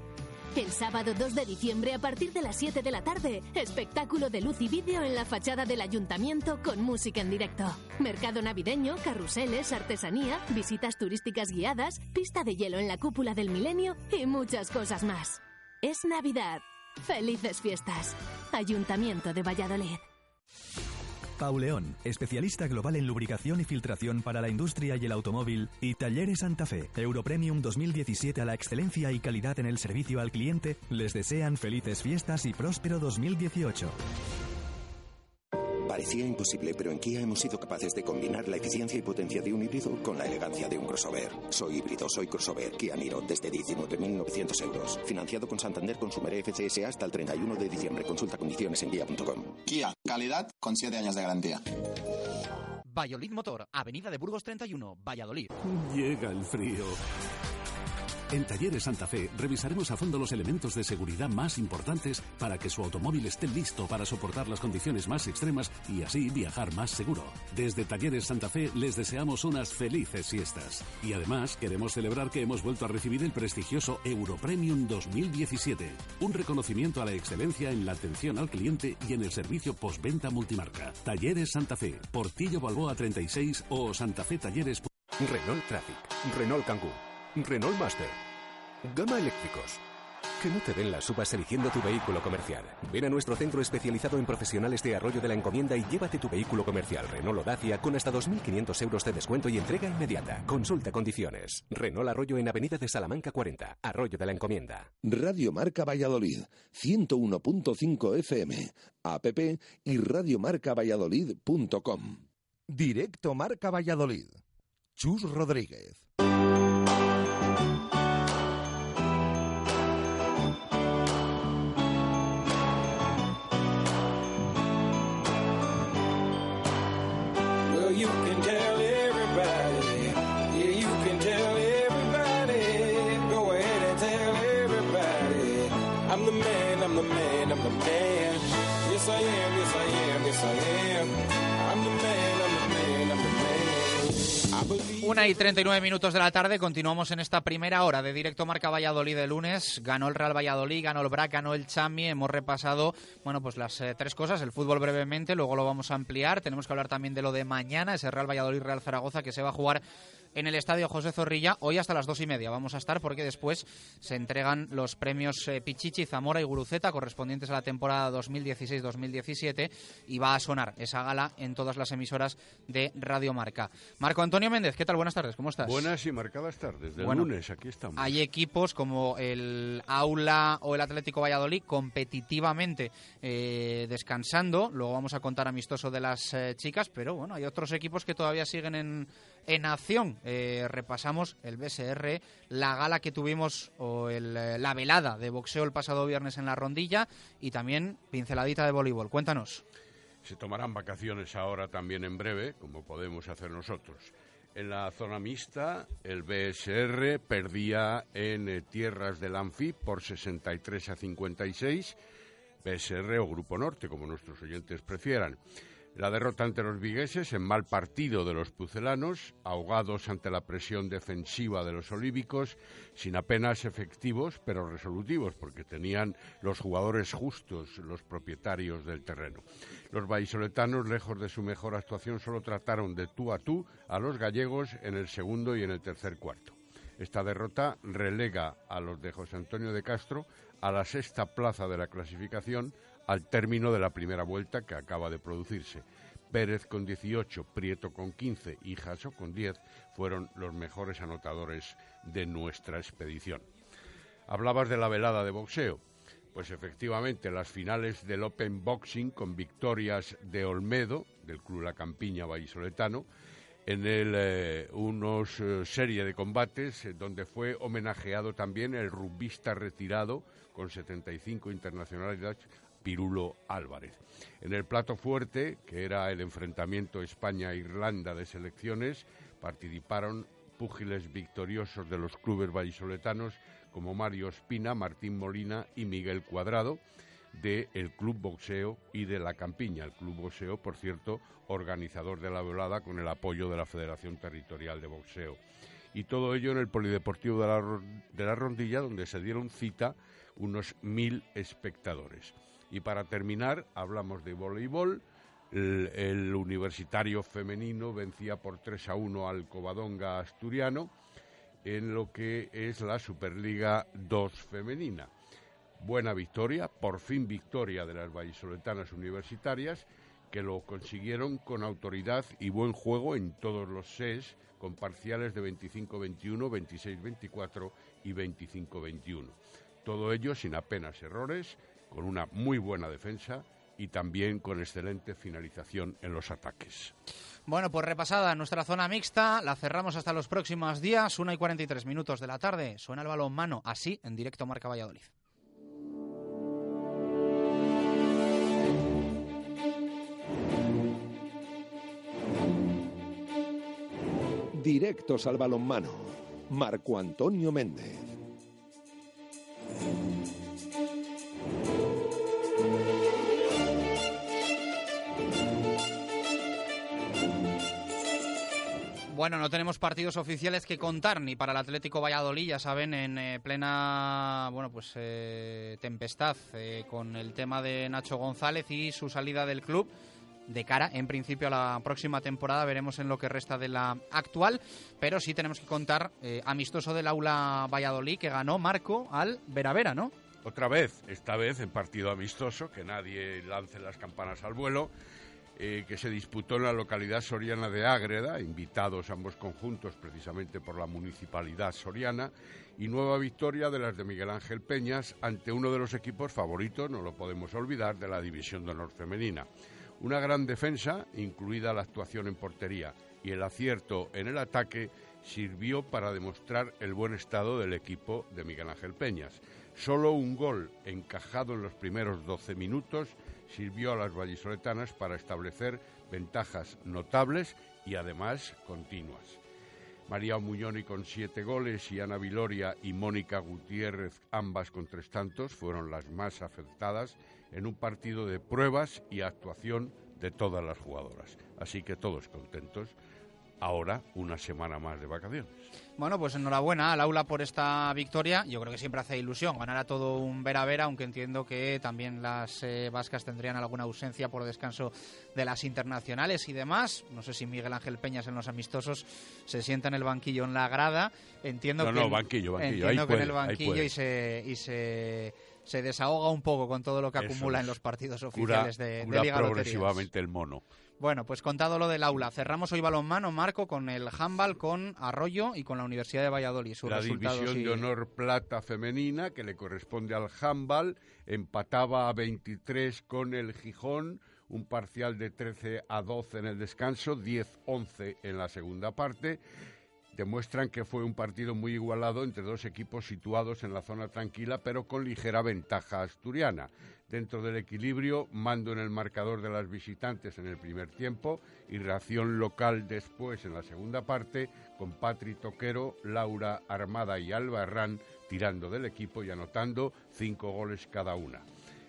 El sábado 2 de diciembre a partir de las 7 de la tarde, espectáculo de luz y vídeo en la fachada del ayuntamiento con música en directo. Mercado navideño, carruseles, artesanía, visitas turísticas guiadas, pista de hielo en la cúpula del milenio y muchas cosas más. Es Navidad. Felices fiestas. Ayuntamiento de Valladolid. Pauleón, especialista global en lubricación y filtración para la industria y el automóvil, y Talleres Santa Fe, Europremium 2017 a la excelencia y calidad en el servicio al cliente, les desean felices fiestas y próspero 2018. Parecía imposible, pero en Kia hemos sido capaces de combinar la eficiencia y potencia de un híbrido con la elegancia de un crossover. Soy híbrido, soy crossover. Kia Niro, desde 19.900 euros. Financiado con Santander Consumer FCS hasta el 31 de diciembre. Consulta condiciones en kia.com. Kia, calidad con 7 años de garantía. Valladolid Motor, Avenida de Burgos 31, Valladolid. Llega el frío. En Talleres Santa Fe revisaremos a fondo los elementos de seguridad más importantes para que su automóvil esté listo para soportar las condiciones más extremas y así viajar más seguro. Desde Talleres Santa Fe les deseamos unas felices fiestas. Y además queremos celebrar que hemos vuelto a recibir el prestigioso Europremium 2017, un reconocimiento a la excelencia en la atención al cliente y en el servicio postventa multimarca. Talleres Santa Fe, Portillo Balboa 36 o santafetalleres. Renault Traffic, Renault Kangoo. Renault Master. Gama eléctricos. Que no te den las uvas eligiendo tu vehículo comercial. Ven a nuestro centro especializado en profesionales de Arroyo de la Encomienda y llévate tu vehículo comercial Renault o Dacia con hasta 2.500 euros de descuento y entrega inmediata. Consulta condiciones. Renault Arroyo en Avenida de Salamanca 40, Arroyo de la Encomienda. Radio Marca Valladolid, 101.5 FM, app y radiomarcavalladolid.com. Directo Marca Valladolid. Chus Rodríguez. Una y 39 minutos de la tarde, continuamos en esta primera hora de directo Marca Valladolid de lunes. Ganó el Real Valladolid, ganó el BRAC, ganó el Chami. Hemos repasado, bueno, pues las eh, tres cosas, el fútbol brevemente, luego lo vamos a ampliar. Tenemos que hablar también de lo de mañana, ese Real Valladolid-Real Zaragoza que se va a jugar en el estadio José Zorrilla, hoy hasta las dos y media vamos a estar porque después se entregan los premios eh, Pichichi, Zamora y Guruceta correspondientes a la temporada 2016-2017 y va a sonar esa gala en todas las emisoras de Radio Marca. Marco Antonio Méndez, ¿qué tal? Buenas tardes, ¿cómo estás? Buenas y marcadas tardes. Del Bueno, lunes, aquí estamos. Hay equipos como el Aula o el Atlético Valladolid competitivamente eh, descansando. Luego vamos a contar amistoso de las eh, chicas, pero bueno, hay otros equipos que todavía siguen en, en acción. Eh, repasamos el BSR, la gala que tuvimos o el, eh, la velada de boxeo el pasado viernes en la rondilla y también pinceladita de voleibol. Cuéntanos. Se tomarán vacaciones ahora también en breve, como podemos hacer nosotros. En la zona mixta, el BSR perdía en eh, tierras del Anfi por 63 a 56. BSR o Grupo Norte, como nuestros oyentes prefieran. La derrota ante los vigueses en mal partido de los pucelanos, ahogados ante la presión defensiva de los olímpicos, sin apenas efectivos, pero resolutivos, porque tenían los jugadores justos, los propietarios del terreno. Los vallisoletanos, lejos de su mejor actuación, solo trataron de tú a tú a los gallegos en el segundo y en el tercer cuarto. Esta derrota relega a los de José Antonio de Castro a la sexta plaza de la clasificación al término de la primera vuelta que acaba de producirse. Pérez con 18, Prieto con 15 y Jasso con 10 fueron los mejores anotadores de nuestra expedición. Hablabas de la velada de boxeo. Pues efectivamente, las finales del Open Boxing con victorias de Olmedo, del Club La Campiña Vallisoletano, en el, eh, unos eh, serie de combates eh, donde fue homenajeado también el rugbista retirado con 75 internacionalidades, Pirulo Álvarez. En el plato fuerte, que era el enfrentamiento España-Irlanda de selecciones, participaron púgiles victoriosos de los clubes vallisoletanos como Mario Espina, Martín Molina y Miguel Cuadrado, del Club Boxeo y de La Campiña. El Club Boxeo, por cierto, organizador de la velada con el apoyo de la Federación Territorial de Boxeo. Y todo ello en el Polideportivo de la, de la Rondilla, donde se dieron cita unos mil espectadores. Y para terminar, hablamos de voleibol. El, universitario femenino vencía por 3 a 1 al Covadonga asturiano en lo que es la Superliga 2 femenina. Buena victoria, por fin victoria de las vallisoletanas universitarias, que lo consiguieron con autoridad y buen juego en todos los SES, con parciales de 25-21, 26-24 y 25-21. Todo ello sin apenas errores, con una muy buena defensa y también con excelente finalización en los ataques. Bueno, pues repasada nuestra zona mixta, la cerramos hasta los próximos días, 1 y 43 minutos de la tarde. Suena el balón mano, así en directo Marca Valladolid. Directos al balonmano. Marco Antonio Méndez. Bueno, no tenemos partidos oficiales que contar ni para el Atlético Valladolid, ya saben, en eh, plena bueno pues eh, tempestad eh, con el tema de Nacho González y su salida del club. de cara, en principio, a la próxima temporada. Veremos en lo que resta de la actual, pero sí tenemos que contar eh, amistoso del aula Valladolid que ganó Marco al Veravera, ¿no? Otra vez, esta vez en partido amistoso, que nadie lance las campanas al vuelo, eh, que se disputó en la localidad soriana de Ágreda, invitados ambos conjuntos precisamente por la municipalidad soriana, y nueva victoria de las de Miguel Ángel Peñas ante uno de los equipos favoritos, no lo podemos olvidar, de la División de Honor Femenina. Una gran defensa, incluida la actuación en portería, y el acierto en el ataque sirvió para demostrar el buen estado del equipo de Miguel Ángel Peñas. Solo un gol encajado en los primeros 12 minutos sirvió a las vallisoletanas para establecer ventajas notables y además continuas. María Muñoni con siete goles y Ana Viloria y Mónica Gutiérrez, ambas con tres tantos, fueron las más afectadas en un partido de pruebas y actuación de todas las jugadoras. Así que todos contentos ahora una semana más de vacaciones. Bueno, pues enhorabuena al aula por esta victoria. Yo creo que siempre hace ilusión ganar a todo un vera vera, aunque entiendo que también las eh, vascas tendrían alguna ausencia por descanso de las internacionales y demás. No sé si Miguel Ángel Peñas en los amistosos se sienta en el banquillo en la grada. Entiendo no, que no, banquillo, banquillo. Entiendo que en el banquillo y se y se se desahoga un poco con todo lo que acumula en los partidos oficiales de, cura de Liga progresivamente el mono. Bueno, pues contado lo del aula, cerramos hoy balonmano, Marco, con el handball, con Arroyo y con la Universidad de Valladolid. la división de honor plata femenina, que le corresponde al handball, empataba a 23 con el Gijón, un parcial de 13 a 12 en el descanso, 10-11 en la segunda parte demuestran que fue un partido muy igualado entre dos equipos situados en la zona tranquila, pero con ligera ventaja asturiana. Dentro del equilibrio, mando en el marcador de las visitantes en el primer tiempo y reacción local después en la segunda parte, con Patri Toquero, Laura Armada y Alba Herrán tirando del equipo y anotando cinco goles cada una.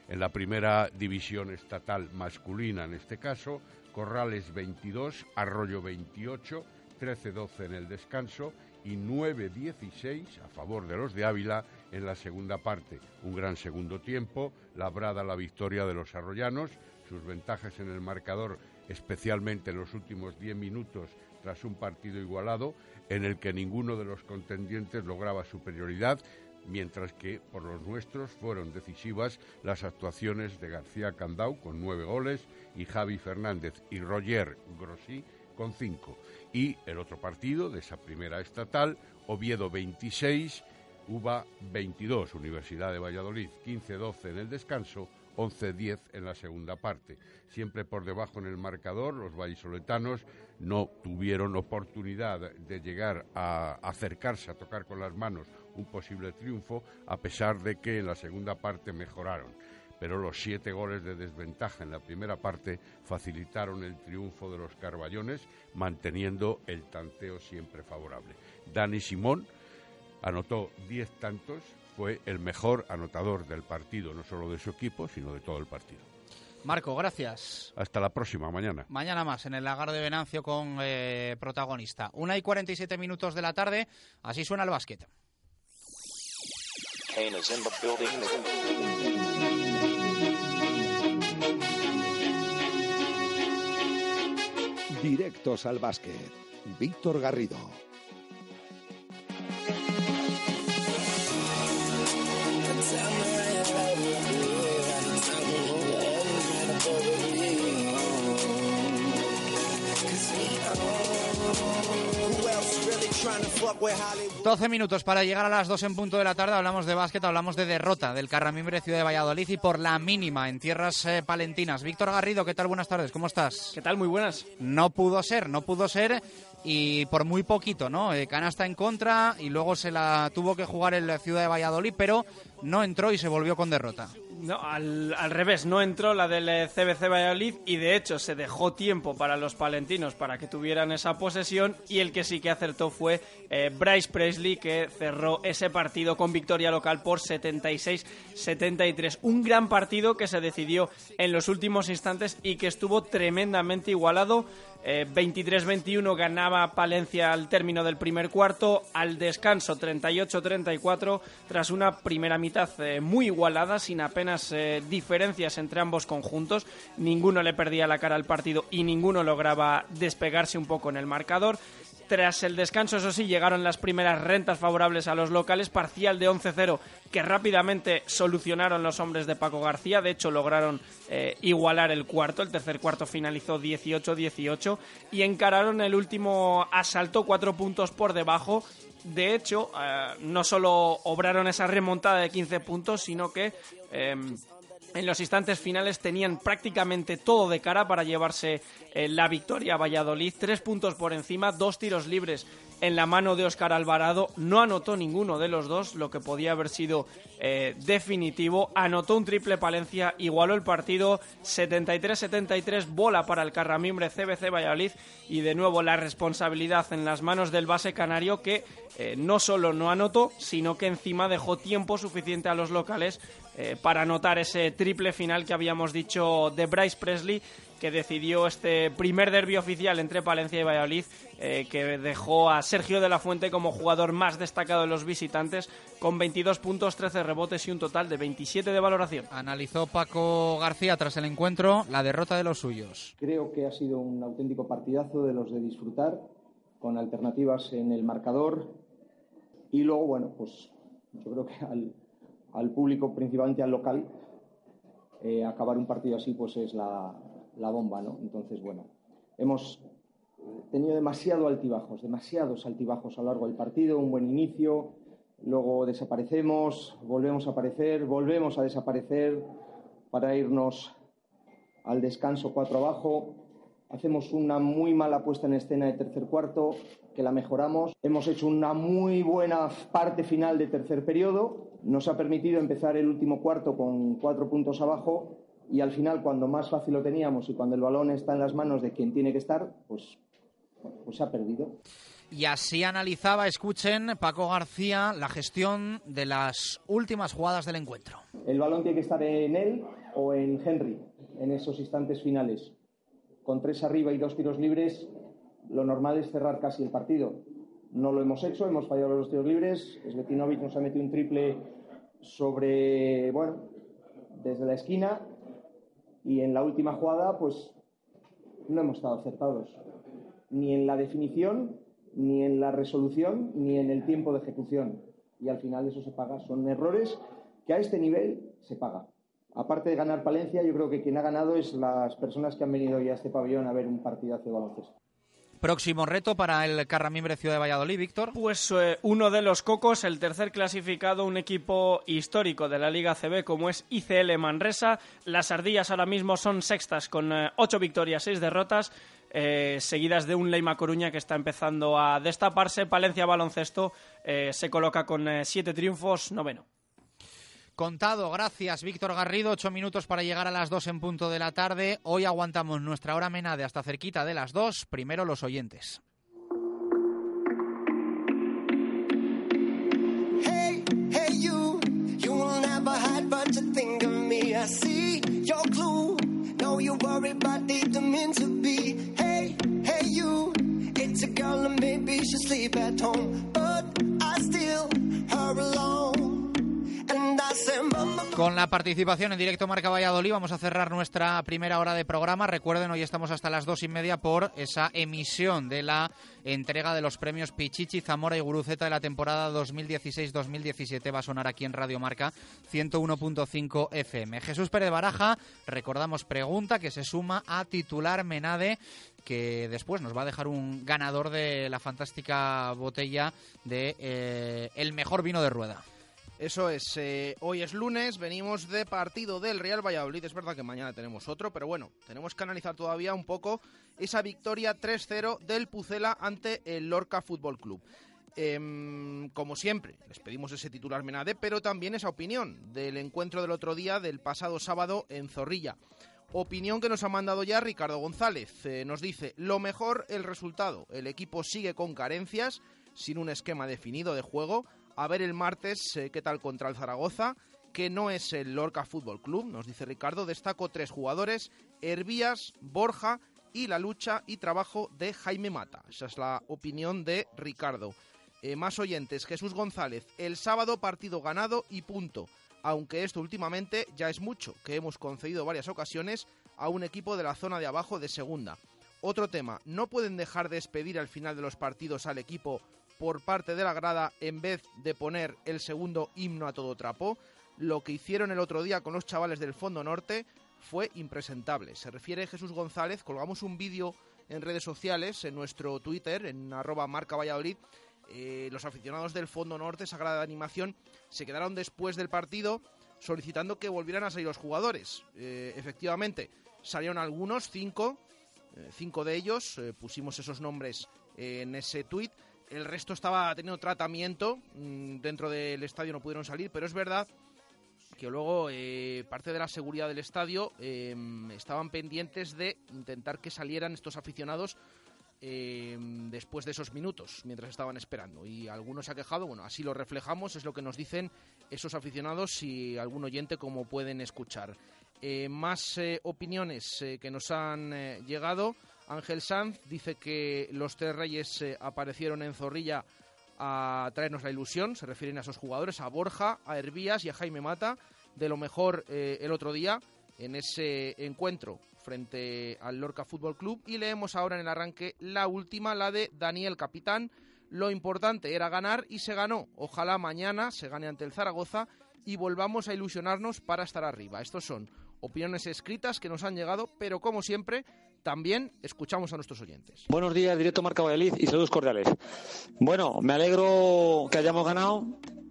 En la primera división estatal masculina, en este caso, Corrales 22, Arroyo 28, 13-12 en el descanso y 9-16 a favor de los de Ávila en la segunda parte. Un gran segundo tiempo, labrada la victoria de los arroyanos, sus ventajas en el marcador, especialmente en los últimos 10 minutos tras un partido igualado, en el que ninguno de los contendientes lograba superioridad, mientras que por los nuestros fueron decisivas las actuaciones de García Candau con nueve goles y Javi Fernández y Roger Grossi con cinco. Y el otro partido de esa primera estatal, Oviedo 26, UBA 22, Universidad de Valladolid 15-12 en el descanso, 11-10 en la segunda parte. Siempre por debajo en el marcador, los vallisoletanos no tuvieron oportunidad de llegar a acercarse a tocar con las manos un posible triunfo, a pesar de que en la segunda parte mejoraron pero los siete goles de desventaja en la primera parte facilitaron el triunfo de los Carballones, manteniendo el tanteo siempre favorable. Dani Simón anotó diez tantos, fue el mejor anotador del partido, no solo de su equipo, sino de todo el partido. Marco, gracias. Hasta la próxima, mañana. Mañana más, en el lagar de Venancio con eh, protagonista. Una y 47 minutos de la tarde, así suena el básquet. Directos al básquet. Víctor Garrido. 12 minutos para llegar a las 2 en punto de la tarde. Hablamos de básquet, hablamos de derrota del Carramimbre Ciudad de Valladolid y por la mínima en tierras eh, palentinas. Víctor Garrido, ¿qué tal? Buenas tardes, ¿cómo estás? ¿Qué tal? Muy buenas. No pudo ser, no pudo ser y por muy poquito, ¿no? Eh, canasta en contra y luego se la tuvo que jugar el Ciudad de Valladolid, pero no entró y se volvió con derrota. No, al, al revés, no entró la del eh, CBC Valladolid y de hecho se dejó tiempo para los palentinos para que tuvieran esa posesión y el que sí que acertó fue eh, Bryce Presley que cerró ese partido con victoria local por 76-73. Un gran partido que se decidió en los últimos instantes y que estuvo tremendamente igualado. Eh, 23-21 ganaba Palencia al término del primer cuarto, al descanso 38-34 tras una primera mitad eh, muy igualada sin apenas eh, diferencias entre ambos conjuntos. Ninguno le perdía la cara al partido y ninguno lograba despegarse un poco en el marcador. Tras el descanso, eso sí, llegaron las primeras rentas favorables a los locales, parcial de 11-0 que rápidamente solucionaron los hombres de Paco García. De hecho, lograron eh, igualar el cuarto. El tercer cuarto finalizó 18-18 y encararon el último asalto cuatro puntos por debajo. De hecho, eh, no solo obraron esa remontada de 15 puntos, sino que em, en los instantes finales tenían prácticamente todo de cara para llevarse eh, la victoria a Valladolid. Tres puntos por encima, dos tiros libres en la mano de Óscar Alvarado. No anotó ninguno de los dos, lo que podía haber sido eh, definitivo. Anotó un triple Palencia, igualó el partido 73-73, bola para el Carramimbre CBC Valladolid y de nuevo la responsabilidad en las manos del base canario que eh, no solo no anotó, sino que encima dejó tiempo suficiente a los locales eh, para anotar ese triple final que habíamos dicho de Bryce Presley que decidió este primer derbi oficial entre Palencia y Valladolid, eh, que dejó a Sergio de la Fuente como jugador más destacado de los visitantes, con 22 puntos, 13 rebotes y un total de 27 de valoración. Analizó Paco García tras el encuentro la derrota de los suyos. Creo que ha sido un auténtico partidazo de los de disfrutar, con alternativas en el marcador. Y luego, bueno, pues yo creo que al, público, principalmente al local, eh, acabar un partido así pues es la, la bomba, ¿no? Entonces, bueno, hemos tenido demasiado altibajos, demasiados altibajos a lo largo del partido, un buen inicio, luego desaparecemos, volvemos a aparecer, volvemos a desaparecer para irnos al descanso cuatro abajo. Hacemos una muy mala puesta en escena de tercer cuarto, que la mejoramos. Hemos hecho una muy buena parte final de tercer periodo. Nos ha permitido empezar el último cuarto con cuatro puntos abajo y al final cuando más fácil lo teníamos y cuando el balón está en las manos de quien tiene que estar, pues, pues se ha perdido. Y así analizaba, escuchen, Paco García, la gestión de las últimas jugadas del encuentro. El balón tiene que estar en él o en Henry en esos instantes finales. Con tres arriba y dos tiros libres, lo normal es cerrar casi el partido. No lo hemos hecho, hemos fallado los tiros libres. Svetinovic nos ha metido un triple sobre, bueno, desde la esquina y en la última jugada, pues no hemos estado acertados. Ni en la definición, ni en la resolución, ni en el tiempo de ejecución. Y al final eso se paga. Son errores que a este nivel se paga. Aparte de ganar Palencia, yo creo que quien ha ganado es las personas que han venido ya a este pabellón a ver un partidazo de baloncesto. Próximo reto para el Carramimbre Ciudad de Valladolid, Víctor. Pues eh, uno de los cocos, el tercer clasificado, un equipo histórico de la Liga CB como es ICL Manresa. Las ardillas ahora mismo son sextas con eh, ocho victorias, seis derrotas. Eh, seguidas de un Leima Coruña que está empezando a destaparse. Palencia Baloncesto se coloca con siete triunfos, noveno. Contado, gracias Víctor Garrido, ocho minutos para llegar a las dos en punto de la tarde. Hoy aguantamos nuestra hora menade hasta cerquita de las dos. Primero los oyentes. Hey, hey you, you will never hide but you think of me. I see your clue, no you worry about they meant to be. Hey, hey you, it's a girl and maybe she sleep at home, but I still her alone. Con la participación en directo Marca Valladolid vamos a cerrar nuestra primera hora de programa. Recuerden, hoy estamos hasta las dos y media por esa emisión de la entrega de los premios Pichichi, Zamora y Guruceta de la temporada 2016-2017. Va a sonar aquí en Radio Marca 101.5 FM. Jesús Pérez Baraja, recordamos pregunta que se suma a titular Menade que después nos va a dejar un ganador de la fantástica botella de eh, el mejor vino de rueda. Eso es, eh, hoy es lunes, venimos de partido del Real Valladolid, es verdad que mañana tenemos otro, pero bueno, tenemos que analizar todavía un poco esa victoria 3-0 del Pucela ante el Lorca Fútbol Club. Em, como siempre, les pedimos ese titular Menade, pero también esa opinión del encuentro del otro día, del pasado sábado en Zorrilla. Opinión que nos ha mandado ya Ricardo González. Eh, nos dice, lo mejor el resultado. El equipo sigue con carencias, sin un esquema definido de juego a ver el martes eh, qué tal contra el Zaragoza, que no es el Lorca Fútbol Club, nos dice Ricardo. Destaco tres jugadores, Hervías, Borja y la lucha y trabajo de Jaime Mata. Esa es la opinión de Ricardo. Eh, más oyentes, Jesús González. El sábado partido ganado y punto. aunque esto últimamente ya es mucho, que hemos concedido varias ocasiones a un equipo de la zona de abajo de segunda. Otro tema, no pueden dejar de despedir al final de los partidos al equipo por parte de la grada en vez de poner el segundo himno a todo trapo. Lo que hicieron el otro día con los chavales del Fondo Norte fue impresentable. Se refiere Jesús González, colgamos un vídeo en redes sociales, en nuestro Twitter, en arroba marca Valladolid. Eh, los aficionados del Fondo Norte, Sagrada de Animación, se quedaron después del partido solicitando que volvieran a salir los jugadores. Eh, efectivamente, salieron algunos, cinco, eh, cinco de ellos, pusimos esos nombres en ese tuit. El resto estaba teniendo tratamiento, mm, dentro del estadio no pudieron salir, pero es verdad que luego eh, parte de la seguridad del estadio em, estaban pendientes de intentar que salieran estos aficionados em, después de esos minutos, mientras estaban esperando. Y algunos se ha quejado, bueno, así lo reflejamos, es lo que nos dicen esos aficionados y algún oyente como pueden escuchar. Eh, más eh, opiniones que nos han llegado. Ángel Sanz dice que los tres reyes aparecieron en Zorrilla a traernos la ilusión, se refieren a esos jugadores, a Borja, a Hervías y a Jaime Mata, de lo mejor eh, el otro día en ese encuentro frente al Lorca Fútbol Club y leemos ahora en el arranque la última, la de Daniel Capitán. Lo importante era ganar y se ganó. Ojalá mañana se gane ante el Zaragoza y volvamos a ilusionarnos para estar arriba. Estos son opiniones escritas que nos han llegado, pero como siempre, también escuchamos a nuestros oyentes. Buenos días, directo Marca Valladolid y saludos cordiales. Bueno, me alegro que hayamos ganado,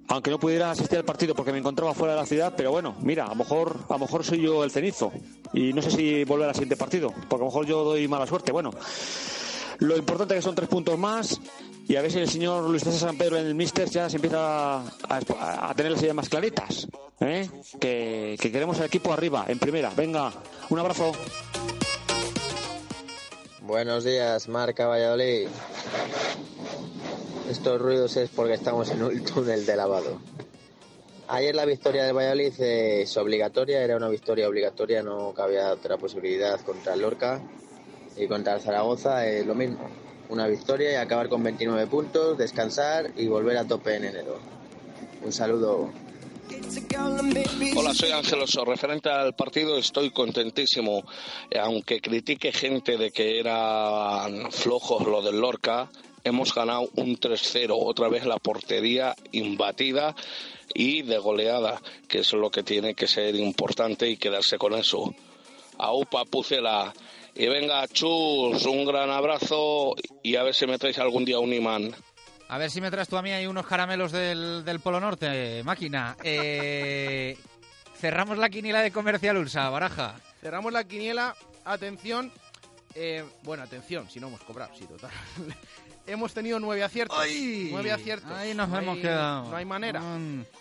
aunque no pudiera asistir al partido porque me encontraba fuera de la ciudad, pero bueno, mira, a lo mejor, a lo mejor soy yo el cenizo y no sé si volver al siguiente partido, porque a lo mejor yo doy mala suerte. Bueno, lo importante es que son tres puntos más y a ver si el señor Luis César San Pedro en el Mister ya se empieza a, tener las ideas más claritas. ¿eh? Que, que queremos el equipo arriba, en primera. Venga, un abrazo. Buenos días, Marca Valladolid. Estos ruidos es porque estamos en un túnel de lavado. Ayer la victoria de Valladolid es obligatoria, era una victoria obligatoria, no cabía otra posibilidad contra el Lorca y contra el Zaragoza es lo mismo. Una victoria y acabar con 29 puntos, descansar y volver a tope en enero. Un saludo. Hola, soy Angeloso. Referente al partido, estoy contentísimo. Eh, aunque critique gente de que eran flojos lo del Lorca, hemos ganado un 3-0. Otra vez la portería imbatida y de goleada, que es lo que tiene que ser importante y quedarse con eso. Aupa Pucela. Y venga, chus, un gran abrazo y a ver si me algún día un imán. A ver si me traes tú a mí ahí unos caramelos del, del Polo Norte, máquina. Eh, cerramos la quiniela de Comercial Ulsa, Baraja. Cerramos la quiniela, atención. Eh, bueno, atención, si no hemos cobrado, sí, total. hemos tenido nueve aciertos. ¡Ay! Nueve aciertos. Ahí nos hemos quedado. No hay manera.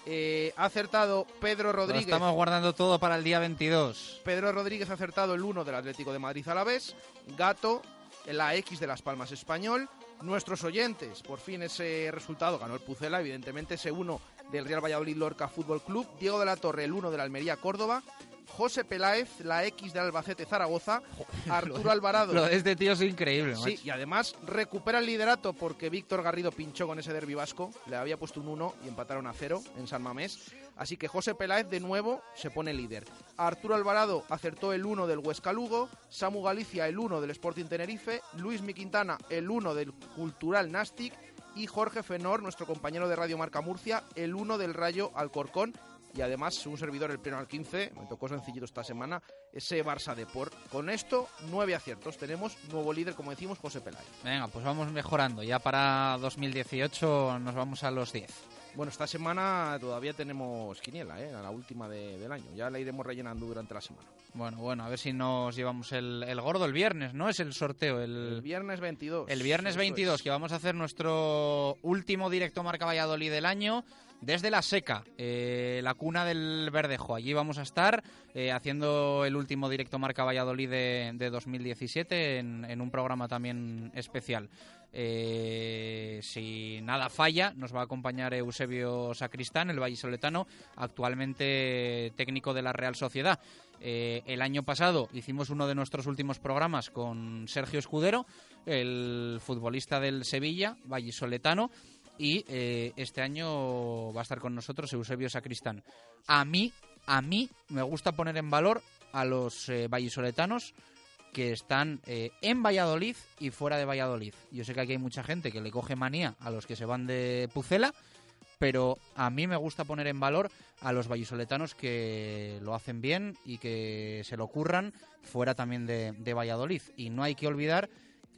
Eh, ha acertado Pedro Rodríguez. estamos guardando todo para el día 22. Pedro Rodríguez ha acertado el 1 del Atlético de Madrid a la vez. Gato, la X de Las Palmas Español nuestros oyentes. Por fin ese resultado ganó el Pucela, evidentemente ese uno del Real Valladolid Lorca Fútbol Club, Diego de la Torre el uno de la Almería Córdoba, José Peláez, la X de Albacete Zaragoza, Arturo Alvarado. Lo de este tío es increíble. Sí, y además recupera el liderato porque Víctor Garrido pinchó con ese derbi vasco, le había puesto un 1 y empataron a 0 en San Mamés. Así que José Peláez de nuevo se pone líder. Arturo Alvarado acertó el 1 del Huesca Lugo, Samu Galicia el 1 del Sporting Tenerife, Luis Miquintana el 1 del Cultural Nastic y Jorge Fenor, nuestro compañero de Radio Marca Murcia, el 1 del Rayo Alcorcón. Y además, un servidor el pleno al 15, me tocó sencillito esta semana, ese Barça Deport. Con esto, nueve aciertos. Tenemos nuevo líder, como decimos, José Peláez. Venga, pues vamos mejorando. Ya para 2018 nos vamos a los 10. Bueno, esta semana todavía tenemos quiniela, ¿eh? la última del año. Ya la iremos rellenando durante la semana. Bueno, bueno, a ver si nos llevamos el, gordo el viernes, ¿no? Es el sorteo. El, viernes 22. El viernes 22, que vamos a hacer nuestro último directo Marca Valladolid del año desde La Seca, eh, la cuna del Verdejo. Allí vamos a estar eh, haciendo el último directo Marca Valladolid de, 2017 en, en, un programa también especial. Eh, si nada falla, nos va a acompañar Eusebio Sacristán, el vallisoletano, actualmente técnico de la Real Sociedad. el año pasado hicimos uno de nuestros últimos programas con Sergio Escudero, el futbolista del Sevilla, vallisoletano y eh, este año va a estar con nosotros Eusebio Sacristán. A mí, a mí me gusta poner en valor a los eh, vallisoletanos que están eh, en Valladolid y fuera de Valladolid. Yo sé que aquí hay mucha gente que le coge manía a los que se van de Pucela, pero a mí me gusta poner en valor a los vallisoletanos que lo hacen bien y que se lo curran fuera también de, de Valladolid. Y no hay que olvidar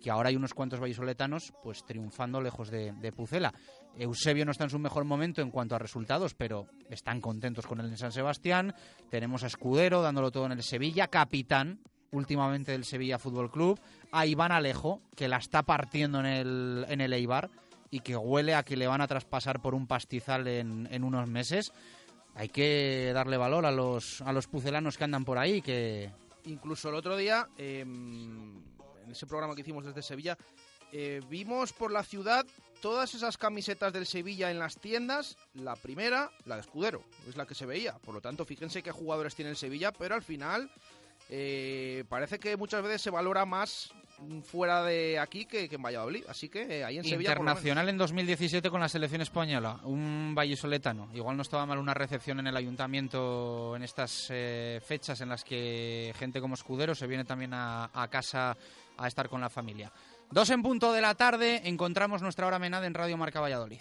que ahora hay unos cuantos vallisoletanos pues triunfando lejos de, Pucela. Eusebio no está en su mejor momento en cuanto a resultados, pero están contentos con él en San Sebastián. Tenemos a Escudero dándolo todo en el Sevilla, capitán últimamente del Sevilla Fútbol Club, a Iván Alejo, que la está partiendo en el, Eibar y que huele a que le van a traspasar por un pastizal en, unos meses. Hay que darle valor a los, a los pucelanos que andan por ahí, que... Incluso el otro día, eh, en ese programa que hicimos desde Sevilla, eh, vimos por la ciudad todas esas camisetas del Sevilla en las tiendas. La primera, la de Escudero, es la que se veía. Por lo tanto, fíjense qué jugadores tiene el Sevilla, pero al final eh, parece que muchas veces se valora más fuera de aquí que, que en Valladolid. Así que eh, ahí en Sevilla. Internacional en 2017 con la selección española, un vallisoletano. Igual no estaba mal una recepción en el ayuntamiento en estas eh, fechas en las que gente como Escudero se viene también a, a casa a estar con la familia. Dos en punto de la tarde, encontramos nuestra hora menada en Radio Marca Valladolid.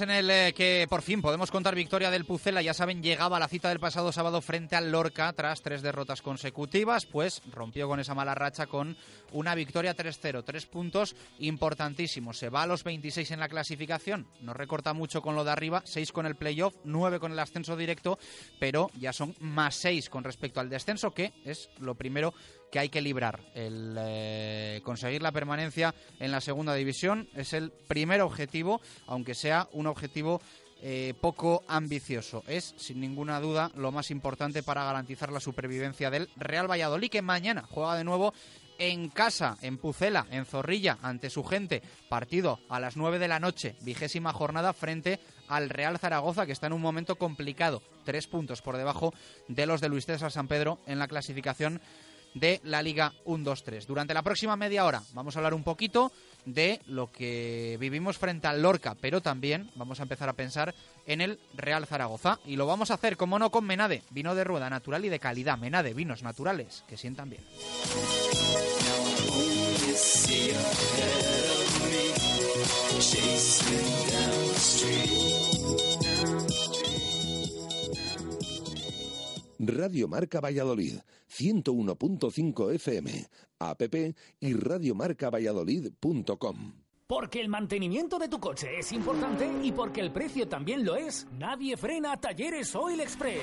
En el eh, que por fin podemos contar victoria del Pucela. Ya saben, llegaba a la cita del pasado sábado frente al Lorca tras tres derrotas consecutivas. Pues rompió con esa mala racha con una victoria 3-0. Tres puntos importantísimos. Se va a los 26 en la clasificación. No recorta mucho con lo de arriba. 6 con el playoff, 9 con el ascenso directo. Pero ya son más 6 con respecto al descenso, que es lo primero que hay que librar. El eh, conseguir la permanencia en la segunda división es el primer objetivo, aunque sea un objetivo eh, poco ambicioso. Es, sin ninguna duda, lo más importante para garantizar la supervivencia del Real Valladolid, que mañana juega de nuevo en casa, en Pucela, en Zorrilla, ante su gente. Partido a las 9 de la noche, vigésima jornada frente al Real Zaragoza, que está en un momento complicado. Tres puntos por debajo de los de Luis César San Pedro en la clasificación de la Liga 1-2-3. Durante la próxima media hora vamos a hablar un poquito de lo que vivimos frente al Lorca, pero también vamos a empezar a pensar en el Real Zaragoza. Y lo vamos a hacer, como no, con Menade, vino de rueda natural y de calidad. Menade, vinos naturales que sientan bien. Radio Marca Valladolid, 101.5 FM, app y radiomarcavalladolid.com. Porque el mantenimiento de tu coche es importante y porque el precio también lo es, nadie frena Talleres Oil Express.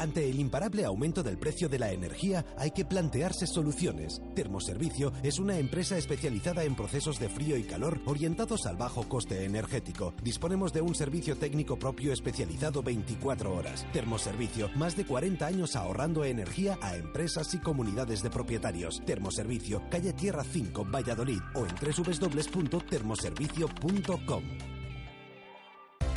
Ante el imparable aumento del precio de la energía hay que plantearse soluciones. Termoservicio es una empresa especializada en procesos de frío y calor orientados al bajo coste energético. Disponemos de un servicio técnico propio especializado 24 horas. Termoservicio, más de 40 años ahorrando energía a empresas y comunidades de propietarios. Termoservicio, calle Tierra 5, Valladolid o en www.termoservicio.com.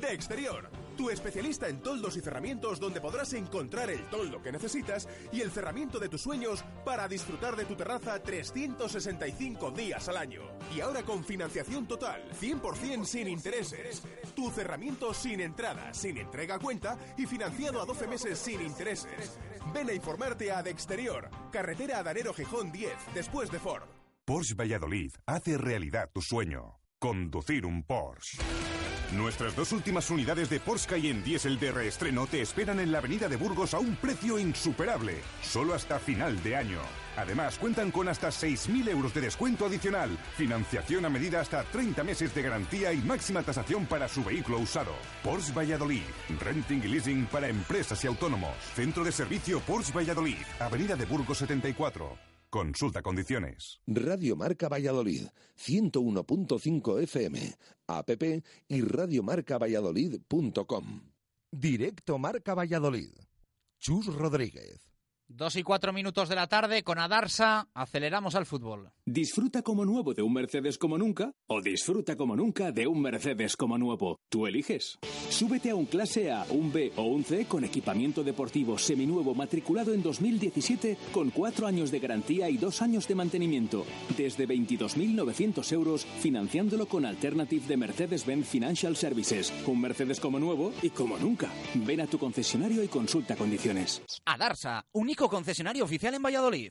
De exterior, tu especialista en toldos y cerramientos donde podrás encontrar el toldo que necesitas y el cerramiento de tus sueños para disfrutar de tu terraza 365 días al año. Y ahora con financiación total, 100% sin intereses. Tu cerramiento sin entrada, sin entrega a cuenta y financiado a 12 meses sin intereses. Ven a informarte a De Exterior, carretera Adanero Gijón 10, después de Ford. Porsche Valladolid hace realidad tu sueño. Conducir un Porsche. Nuestras dos últimas unidades de Porsche Cayenne Diesel de reestreno te esperan en la avenida de Burgos a un precio insuperable, solo hasta final de año. Además, cuentan con hasta 6.000 euros de descuento adicional, financiación a medida hasta 30 meses de garantía y máxima tasación para su vehículo usado. Porsche Valladolid, renting y leasing para empresas y autónomos. Centro de servicio Porsche Valladolid, avenida de Burgos 74. Consulta condiciones. Radio Marca Valladolid, 101.5 FM, app y radiomarcavalladolid.com. Directo Marca Valladolid. Chus Rodríguez. Dos y cuatro minutos de la tarde con Adarsa, aceleramos al fútbol. Disfruta como nuevo de un Mercedes como nunca o disfruta como nunca de un Mercedes como nuevo. Tú eliges. Súbete a un clase A, un B o un C con equipamiento deportivo seminuevo matriculado en 2017 con cuatro años de garantía y dos años de mantenimiento. Desde 22.900 euros financiándolo con Alternative de Mercedes-Benz Financial Services. Un Mercedes como nuevo y como nunca. Ven a tu concesionario y consulta condiciones. Adarsa, único concesionario oficial en Valladolid.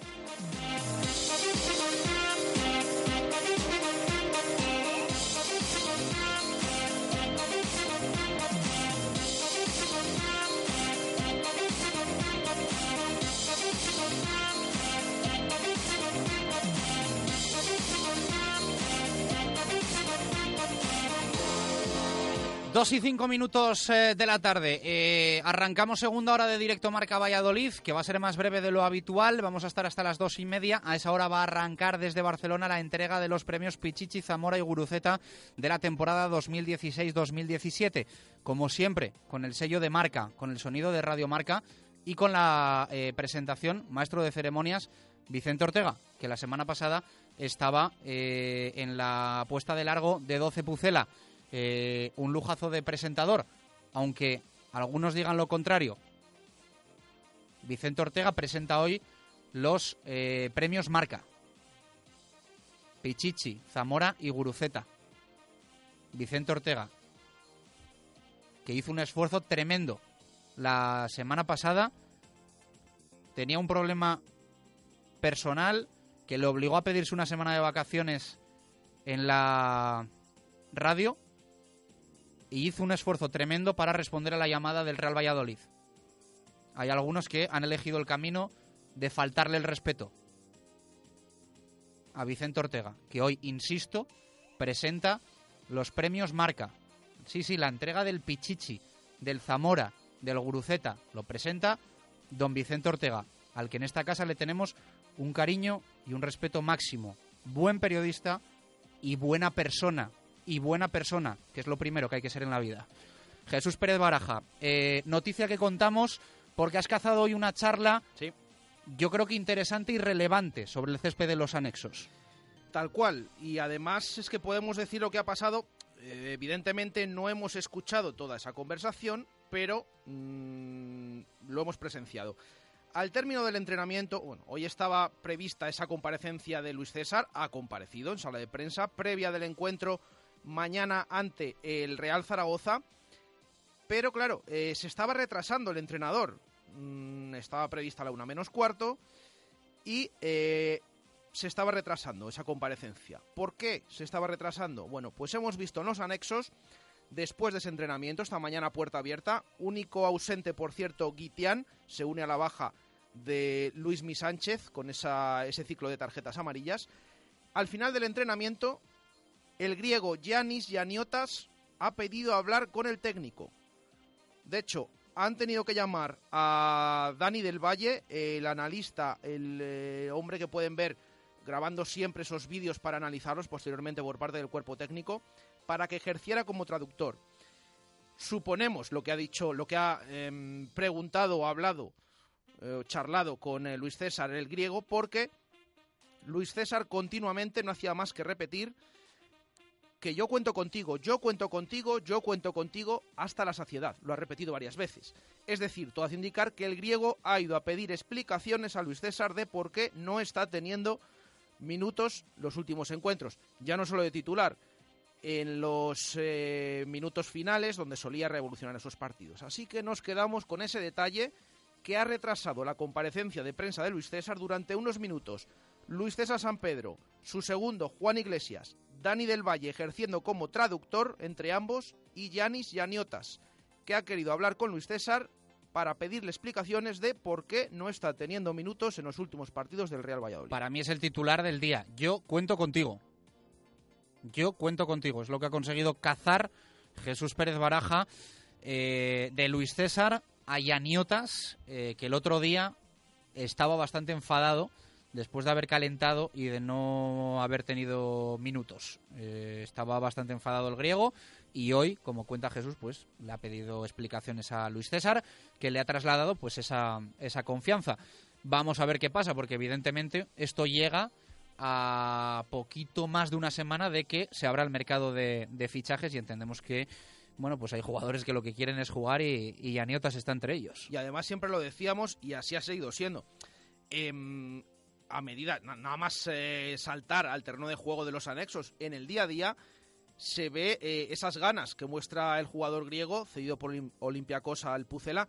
Dos y cinco minutos eh, de la tarde. Eh, arrancamos segunda hora de directo Marca Valladolid, que va a ser más breve de lo habitual. Vamos a estar hasta las dos y media. A esa hora va a arrancar desde Barcelona la entrega de los premios Pichichi, Zamora y Guruceta de la temporada 2016-2017. Como siempre, con el sello de marca, con el sonido de Radio Marca y con la eh, presentación, maestro de ceremonias, Vicente Ortega, que la semana pasada estaba en la puesta de largo de 12 Pucela. Eh, un lujazo de presentador, aunque algunos digan lo contrario. Vicente Ortega presenta hoy los eh, premios Marca. Pichichi, Zamora y Guruceta. Vicente Ortega, que hizo un esfuerzo tremendo la semana pasada, tenía un problema personal que le obligó a pedirse una semana de vacaciones en la radio y hizo un esfuerzo tremendo para responder a la llamada del Real Valladolid. Hay algunos que han elegido el camino de faltarle el respeto a Vicente Ortega, que hoy, insisto, presenta los premios Marca. Sí, sí, la entrega del Pichichi, del Zamora, del Guruceta, lo presenta don Vicente Ortega, al que en esta casa le tenemos un cariño y un respeto máximo. Buen periodista y buena persona, y buena persona, que es lo primero que hay que ser en la vida. Jesús Pérez Baraja, eh, noticia que contamos porque has cazado hoy una charla, sí. yo creo que interesante y relevante sobre el césped de los anexos. Tal cual, y además es que podemos decir lo que ha pasado. Eh, evidentemente no hemos escuchado toda esa conversación, pero mmm, lo hemos presenciado. Al término del entrenamiento, bueno, hoy estaba prevista esa comparecencia de Luis César, ha comparecido en sala de prensa, previa del encuentro mañana ante el Real Zaragoza. Pero claro, eh, se estaba retrasando el entrenador. Mm, estaba prevista la una menos cuarto y eh, se estaba retrasando esa comparecencia. ¿Por qué se estaba retrasando? Bueno, pues hemos visto en los anexos, después de ese entrenamiento, esta mañana puerta abierta, único ausente, por cierto, Guitián, se une a la baja de Luis Mi Sánchez con ese ciclo de tarjetas amarillas. Al final del entrenamiento, el griego Yanis Yaniotas ha pedido hablar con el técnico. De hecho, han tenido que llamar a Dani del Valle, el analista, el eh, hombre que pueden ver grabando siempre esos vídeos para analizarlos posteriormente por parte del cuerpo técnico, para que ejerciera como traductor. Suponemos lo que ha dicho, lo que ha em, preguntado o hablado eh, charlado con eh, Luis César el griego porque Luis César continuamente no hacía más que repetir que yo cuento contigo, yo cuento contigo, yo cuento contigo hasta la saciedad. Lo ha repetido varias veces. Es decir, todo hace indicar que el griego ha ido a pedir explicaciones a Luis César de por qué no está teniendo minutos los últimos encuentros. Ya no solo de titular, en los eh, minutos finales donde solía revolucionar esos partidos. Así que nos quedamos con ese detalle que ha retrasado la comparecencia de prensa de Luis César durante unos minutos. Luis César San Pedro, su segundo Juan Iglesias, Dani del Valle ejerciendo como traductor entre ambos y Yanis Yaniotas, que ha querido hablar con Luis César para pedirle explicaciones de por qué no está teniendo minutos en los últimos partidos del Real Valladolid. Para mí es el titular del día. Yo cuento contigo. Yo cuento contigo. Es lo que ha conseguido cazar Jesús Pérez Baraja eh, de Luis César a Yaniotas, eh, que el otro día estaba bastante enfadado después de haber calentado y de no haber tenido minutos. Eh, estaba bastante enfadado el griego y hoy, como cuenta Jesús, pues le ha pedido explicaciones a Luis César, que le ha trasladado pues esa, esa confianza. Vamos a ver qué pasa, porque evidentemente esto llega a poquito más de una semana de que se abra el mercado de, fichajes y entendemos que bueno, pues hay jugadores que lo que quieren es jugar y, y Aniotas está entre ellos. Y además siempre lo decíamos y así ha seguido siendo. Em, a medida, na- nada más eh, saltar al terreno de juego de los anexos en el día a día, se ve eh, esas ganas que muestra el jugador griego, cedido por Olympiacos al Pucela,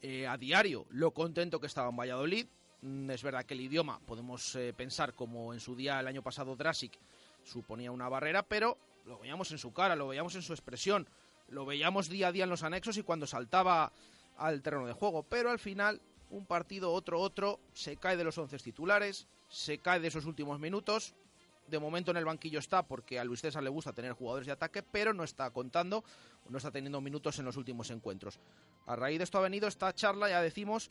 eh, a diario, lo contento que estaba en Valladolid. Mm, Es verdad que el idioma, podemos pensar como en su día el año pasado Drasic suponía una barrera, pero lo veíamos en su cara, lo veíamos en su expresión, lo veíamos día a día en los anexos y cuando saltaba al terreno de juego. Pero al final, un partido, otro, otro, se cae de los once titulares, se cae de esos últimos minutos. De momento en el banquillo está porque a Luis César le gusta tener jugadores de ataque, pero no está contando, no está teniendo minutos en los últimos encuentros. A raíz de esto ha venido esta charla, ya decimos,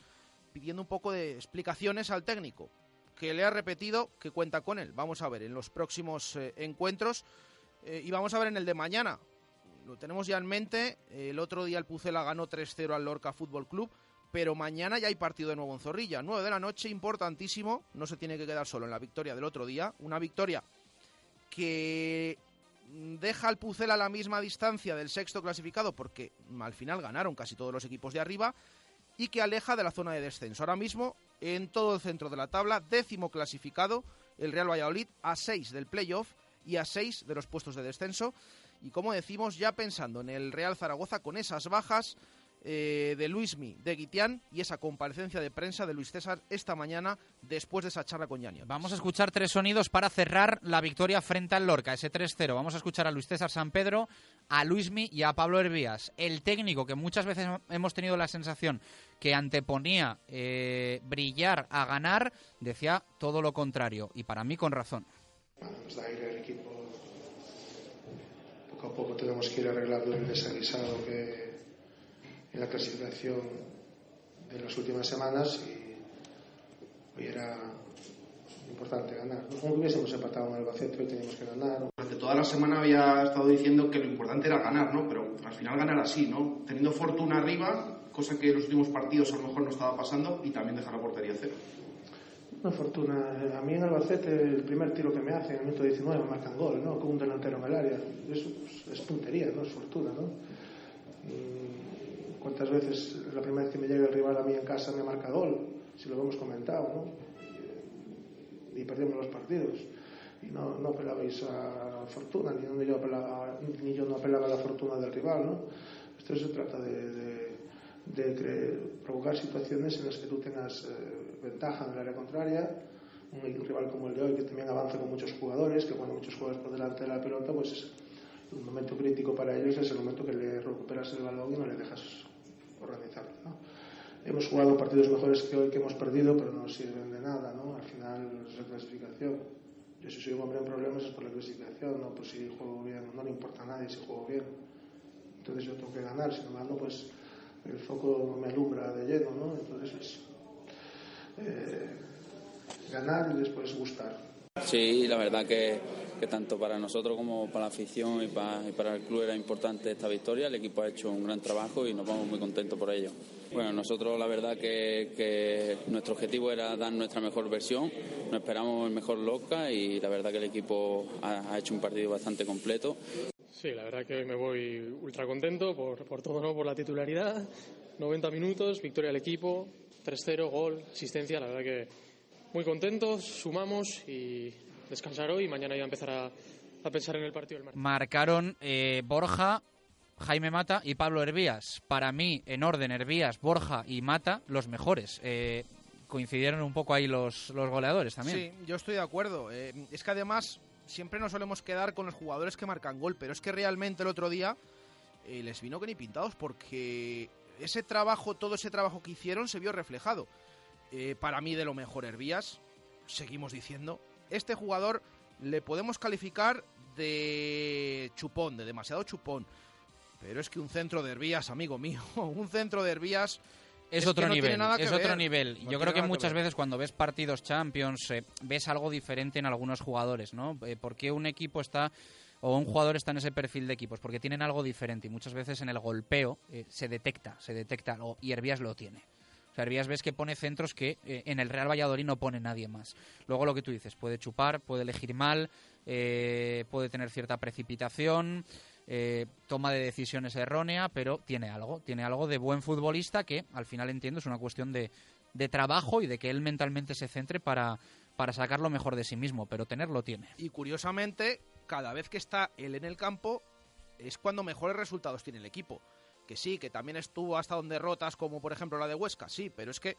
pidiendo un poco de explicaciones al técnico, que le ha repetido que cuenta con él. Vamos a ver en los próximos eh, encuentros eh, y vamos a ver en el de mañana. Lo tenemos ya en mente. El otro día el Pucela ganó 3-0 al Lorca Fútbol Club, pero mañana ya hay partido de nuevo en Zorrilla. 9 de la noche, importantísimo. No se tiene que quedar solo en la victoria del otro día. Una victoria que deja al Pucela a la misma distancia del sexto clasificado, porque al final ganaron casi todos los equipos de arriba, y que aleja de la zona de descenso. Ahora mismo, en todo el centro de la tabla, décimo clasificado, el Real Valladolid, a 6 del playoff y a 6 de los puestos de descenso. Y como decimos, ya pensando en el Real Zaragoza con esas bajas eh, de Luismi, de Guitián y esa comparecencia de prensa de Luis César esta mañana después de esa charla con Yanio. Vamos a escuchar tres sonidos para cerrar la victoria frente al Lorca, ese 3-0. Vamos a escuchar a Luis César San Pedro, a Luismi y a Pablo Hervías. El técnico que muchas veces hemos tenido la sensación que anteponía eh, brillar a ganar, decía todo lo contrario. Y para mí con razón. Nos da aire al equipo. Poco a poco tenemos que ir arreglando el desaguisado que en la clasificación de las últimas semanas y hoy era importante ganar. No como que hubiésemos empatado en Albacete, hoy teníamos que ganar. Durante toda la semana había estado diciendo que lo importante era ganar, ¿no? Pero al final ganar así, ¿no? Teniendo fortuna arriba, cosa que en los últimos partidos a lo mejor no estaba pasando, y también dejar la portería cero. Una fortuna. A mí en Albacete el primer tiro que me hacen en el minuto 19 me marcan gol, ¿no? Con un delantero en el área. Eso pues, es puntería, no es fortuna, ¿no? Y ¿Cuántas veces la primera vez que me llega el rival a mí en casa me marca gol? Si lo hemos comentado, ¿no? Y perdemos los partidos. Y no, no apelabais a fortuna, ni yo, apelaba, ni yo no apelaba a la fortuna del rival, ¿no? Esto se trata de, de, de cre- provocar situaciones en las que tú tengas eh, ventaja en el área contraria, un rival como el de hoy que también avanza con muchos jugadores, que cuando muchos jugadores por delante de la pelota, pues es un momento crítico para ellos, es el momento que le recuperas el balón y no le dejas organizar. ¿no? Hemos jugado partidos mejores que hoy que hemos perdido, pero no sirven de nada, ¿no? Al final es la clasificación. Yo si soy un hombre problemas es por la clasificación, no por si juego bien, no le importa a nadie si juego bien. Entonces yo tengo que ganar, si no gano pues el foco me alumbra de lleno, ¿no? Entonces es eh, ganar y después gustar. Sí, la verdad que, que tanto para nosotros como para la afición y para, y para el club era importante esta victoria. El equipo ha hecho un gran trabajo y nos vamos muy contentos por ello. Bueno, nosotros la verdad que, nuestro objetivo era dar nuestra mejor versión, nos esperamos el mejor loca y la verdad que el equipo ha, hecho un partido bastante completo. Sí, la verdad que me voy ultra contento por, por todo, ¿no? por la titularidad. 90 minutos, victoria del equipo, 3-0, gol, asistencia. La verdad que muy contentos, sumamos y descansar hoy y mañana ya empezar a, a pensar en el partido del martes. Marcaron eh, Borja, Jaime Mata y Pablo Hervías. Para mí, en orden, Hervías, Borja y Mata, los mejores. Eh, coincidieron un poco ahí los, los goleadores también. Sí, yo estoy de acuerdo. Eh, es que además siempre nos solemos quedar con los jugadores que marcan gol, pero es que realmente el otro día eh, les vino que ni pintados porque ese trabajo, todo ese trabajo que hicieron se vio reflejado. Eh, para mí de lo mejor Hervías, seguimos diciendo, este jugador le podemos calificar de chupón, de demasiado chupón. Pero es que un centro de Hervías, amigo mío, un centro de Hervías Es, que otro no tiene nivel, nada que es otro ver. nivel. No Yo creo que muchas veces cuando ves partidos Champions eh, ves algo diferente en algunos jugadores, ¿no? Eh, ¿Por qué un equipo está o un jugador está en ese perfil de equipos? Porque tienen algo diferente y muchas veces en el golpeo eh, se detecta, se detecta algo y Hervías lo tiene. O sea, Hervías ves que pone centros que eh, en el Real Valladolid no pone nadie más. Luego lo que tú dices, puede chupar, puede elegir mal, eh, puede tener cierta precipitación, eh, toma de decisiones errónea, pero tiene algo, tiene algo de buen futbolista que al final entiendo es una cuestión de, de trabajo y de que él mentalmente se centre para, para sacar lo mejor de sí mismo, pero tenerlo tiene. Y curiosamente, cada vez que está él en el campo, es cuando mejores resultados tiene el equipo. Que sí, que también estuvo hasta donde derrotas, como por ejemplo la de Huesca, sí, pero es que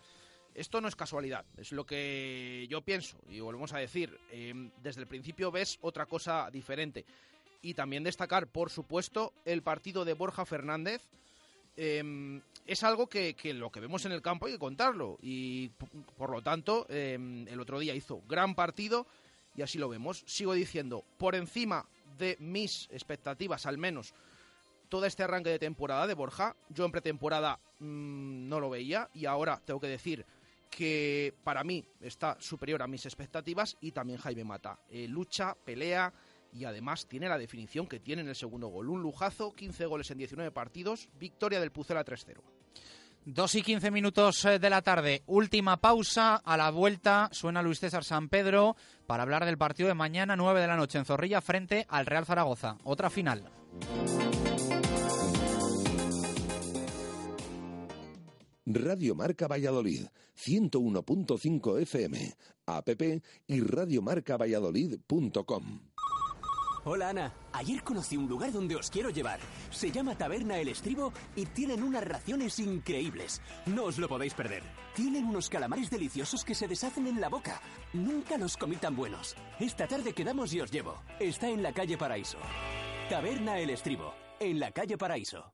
esto no es casualidad, es lo que yo pienso. Y volvemos a decir, eh, desde el principio ves otra cosa diferente. Y también destacar, por supuesto, el partido de Borja Fernández. eh, es algo que, lo que vemos en el campo hay que contarlo. Y por lo tanto, eh, el otro día hizo gran partido y así lo vemos. Sigo diciendo, por encima de mis expectativas al menos, todo este arranque de temporada de Borja, yo en pretemporada mm, no lo veía y ahora tengo que decir que para mí está superior a mis expectativas y también Jaime Mata. Eh, lucha, pelea y además tiene la definición que tiene en el segundo gol. Un lujazo, 15 goles en 19 partidos, victoria del Pucela 3-0. 2 y 15 minutos eh, de la tarde, última pausa, a la vuelta suena Luis César San Pedro para hablar del partido de mañana 9 de la noche en Zorrilla frente al Real Zaragoza, otra final. Radio Marca Valladolid, 101.5 FM, app y radiomarcavalladolid.com. Hola Ana, ayer conocí un lugar donde os quiero llevar. Se llama Taberna El Estribo y tienen unas raciones increíbles. No os lo podéis perder. Tienen unos calamares deliciosos que se deshacen en la boca. Nunca los comí tan buenos. Esta tarde quedamos y os llevo. Está en la calle Paraíso. Taberna El Estribo, en la calle Paraíso.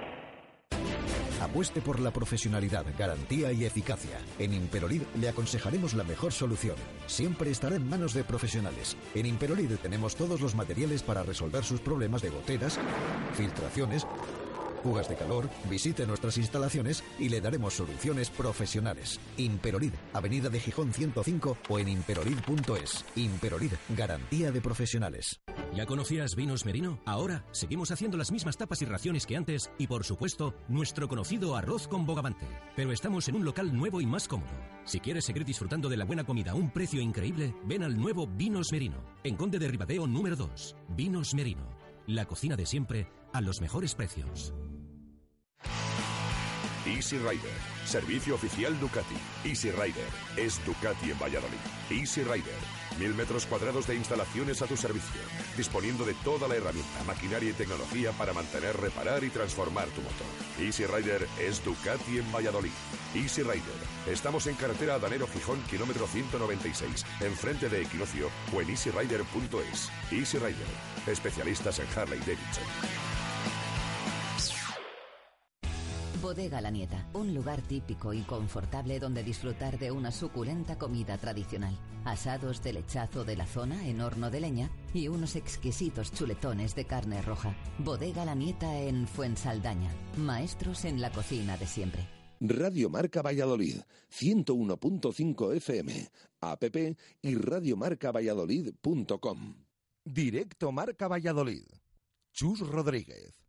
Apueste por la profesionalidad, garantía y eficacia. En Imperolid le aconsejaremos la mejor solución. Siempre estará en manos de profesionales. En Imperolid tenemos todos los materiales para resolver sus problemas de goteras, filtraciones, fugas de calor. Visite nuestras instalaciones y le daremos soluciones profesionales. Imperolid, Avenida de Gijón 105 o en imperolid.es. Imperolid, garantía de profesionales. ¿Ya conocías Vinos Merino? Ahora seguimos haciendo las mismas tapas y raciones que antes y, por supuesto, nuestro conocido arroz con bogavante. Pero estamos en un local nuevo y más cómodo. Si quieres seguir disfrutando de la buena comida a un precio increíble, ven al nuevo Vinos Merino, en Conde de Ribadeo número 2. Vinos Merino, la cocina de siempre a los mejores precios. Easy Rider, servicio oficial Ducati. Easy Rider es Ducati en Valladolid. Easy Rider, mil metros cuadrados de instalaciones a tu servicio, disponiendo de toda la herramienta, maquinaria y tecnología para mantener, reparar y transformar tu motor. Easy Rider es Ducati en Valladolid. Easy Rider, estamos en carretera Adanero Gijón, kilómetro 196, enfrente de Equinoccio o en easyrider.es. Easy Rider, especialistas en Harley Davidson. Bodega La Nieta, un lugar típico y confortable donde disfrutar de una suculenta comida tradicional. Asados de lechazo de la zona en horno de leña y unos exquisitos chuletones de carne roja. Bodega La Nieta en Fuensaldaña. Maestros en la cocina de siempre. Radio Marca Valladolid, 101.5 FM, app y radiomarcavalladolid.com. Directo Marca Valladolid. Chus Rodríguez.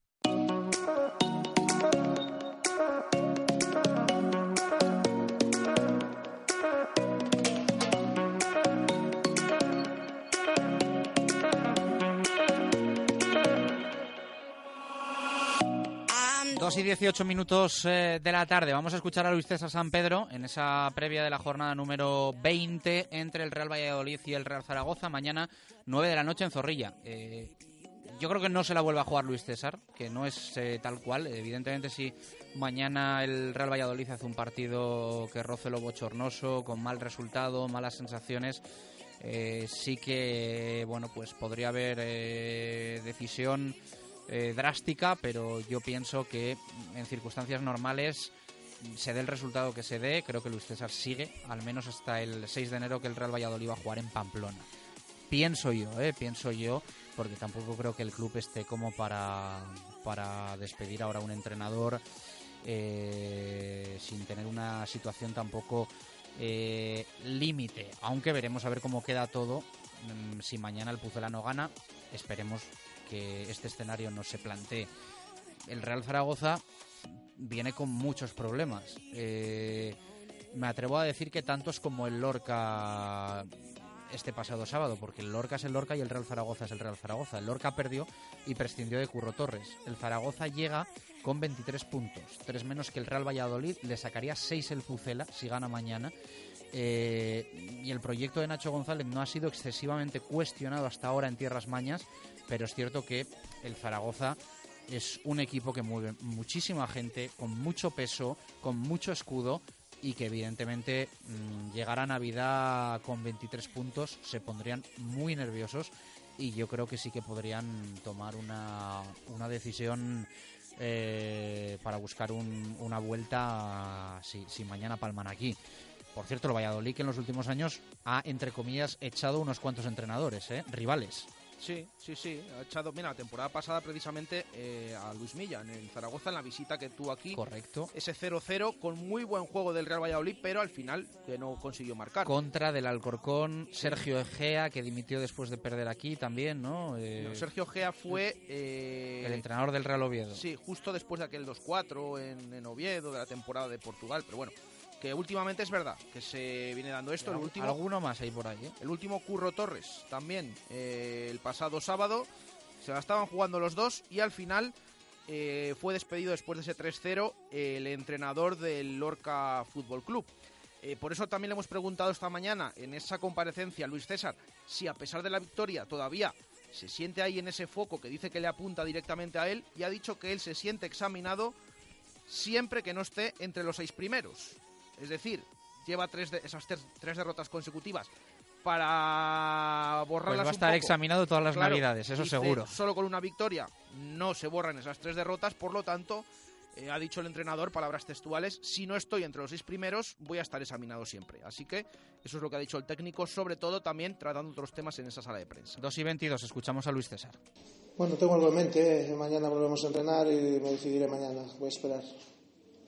2 y 18 minutos eh, de la tarde. Vamos a escuchar a Luis César San Pedro en esa previa de la jornada número 20 entre el Real Valladolid y el Real Zaragoza. Mañana 9 de la noche en Zorrilla. Eh, yo creo que no se la vuelve a jugar Luis César, que no es eh, tal cual. Evidentemente, si mañana el Real Valladolid hace un partido que roce lo bochornoso, con mal resultado, malas sensaciones, sí que bueno pues podría haber decisión eh, drástica, pero yo pienso que en circunstancias normales se dé el resultado que se dé, creo que Luis César sigue, al menos hasta el 6 de enero que el Real Valladolid va a jugar en Pamplona. Pienso yo, eh, pienso yo, porque tampoco creo que el club esté como para, para despedir ahora a un entrenador eh, sin tener una situación tampoco eh, límite, aunque veremos a ver cómo queda todo. Mm, si mañana el Pucelano gana, esperemos que este escenario no se plantee. El Real Zaragoza viene con muchos problemas. Eh, me atrevo a decir que tantos como el Lorca este pasado sábado, porque el Lorca es el Lorca y el Real Zaragoza es el Real Zaragoza. El Lorca perdió y prescindió de Curro Torres. El Zaragoza llega con 23 puntos, tres menos que el Real Valladolid, le sacaría 6 el Pucela si gana mañana. Eh, y el proyecto de Nacho González no ha sido excesivamente cuestionado hasta ahora en tierras mañas, pero es cierto que el Zaragoza es un equipo que mueve muchísima gente, con mucho peso, con mucho escudo y que evidentemente mm, llegará Navidad con 23 puntos, se pondrían muy nerviosos y yo creo que sí que podrían tomar una, una decisión eh, para buscar una vuelta si, si mañana palman aquí. Por cierto, el Valladolid que en los últimos años ha, entre comillas, echado unos cuantos entrenadores, ¿eh? rivales. Sí, sí, sí. Ha echado, mira, la temporada pasada precisamente eh, a Luis Milla en el Zaragoza, en la visita que tuvo aquí. Correcto. Ese 0-0 con muy buen juego del Real Valladolid, pero al final que no consiguió marcar. Contra del Alcorcón, Sergio Egea, que dimitió después de perder aquí también, ¿no? Eh, Sergio Egea fue... Eh, el entrenador del Real Oviedo. Sí, justo después de aquel 2-4 en, en Oviedo, de la temporada de Portugal, pero bueno que últimamente es verdad que se viene dando esto. El último, alguno más ahí por ahí. ¿eh? El último Curro Torres también eh, el pasado sábado se la estaban jugando los dos y al final eh, fue despedido después de ese 3-0 el entrenador del Lorca Fútbol Club. por eso también le hemos preguntado esta mañana en esa comparecencia a Luis César si a pesar de la victoria todavía se siente ahí en ese foco que dice que le apunta directamente a él y ha dicho que él se siente examinado siempre que no esté entre los seis primeros. Es decir, lleva tres de, esas tres, derrotas consecutivas para borrarlas pues va a estar examinado todas las navidades, eso seguro. Solo con una victoria no se borran esas tres derrotas, por lo tanto, eh, ha dicho el entrenador, palabras textuales, si no estoy entre los seis primeros, voy a estar examinado siempre. Así que eso es lo que ha dicho el técnico, sobre todo también tratando otros temas en esa sala de prensa. 2 y 22, escuchamos a Luis César. Bueno, tengo algo en mente, ¿eh? mañana volvemos a entrenar y me decidiré mañana, voy a esperar.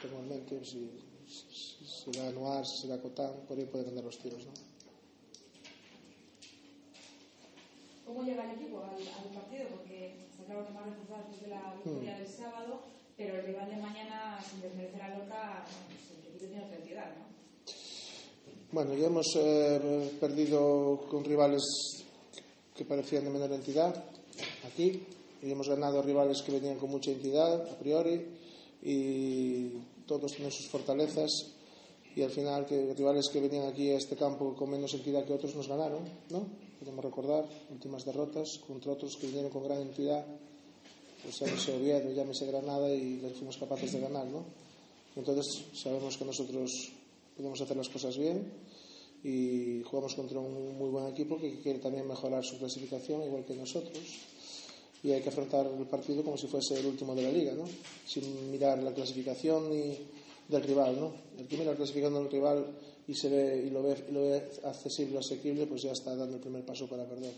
Tengo en mente si si será si será Cotán, por ahí pueden andar los tiros, ¿no? ¿Cómo llega el equipo al, al partido? Porque claro que más reforzado después de la victoria mm. del sábado, pero el rival de mañana, sin desmerecer a Lorca, pues el equipo tiene otra entidad, ¿no? Bueno, ya hemos eh, perdido con rivales que parecían de menor entidad aquí y hemos ganado rivales que venían con mucha entidad a priori y todos tienen sus fortalezas y al final que rivales que venían aquí a este campo con menos entidad que otros nos ganaron, ¿no? Podemos recordar últimas derrotas contra otros que vinieron con gran entidad, pues llámese Oviedo, llámese Granada y les fuimos capaces de ganar, ¿no? Entonces sabemos que nosotros podemos hacer las cosas bien y jugamos contra un muy buen equipo que quiere también mejorar su clasificación igual que nosotros y hay que afrontar el partido como si fuese el último de la liga, ¿no? sin mirar la clasificación ni del rival. ¿no? El que mira la clasificación del rival y, se ve, y, lo ve, y lo ve accesible, asequible, pues ya está dando el primer paso para perder.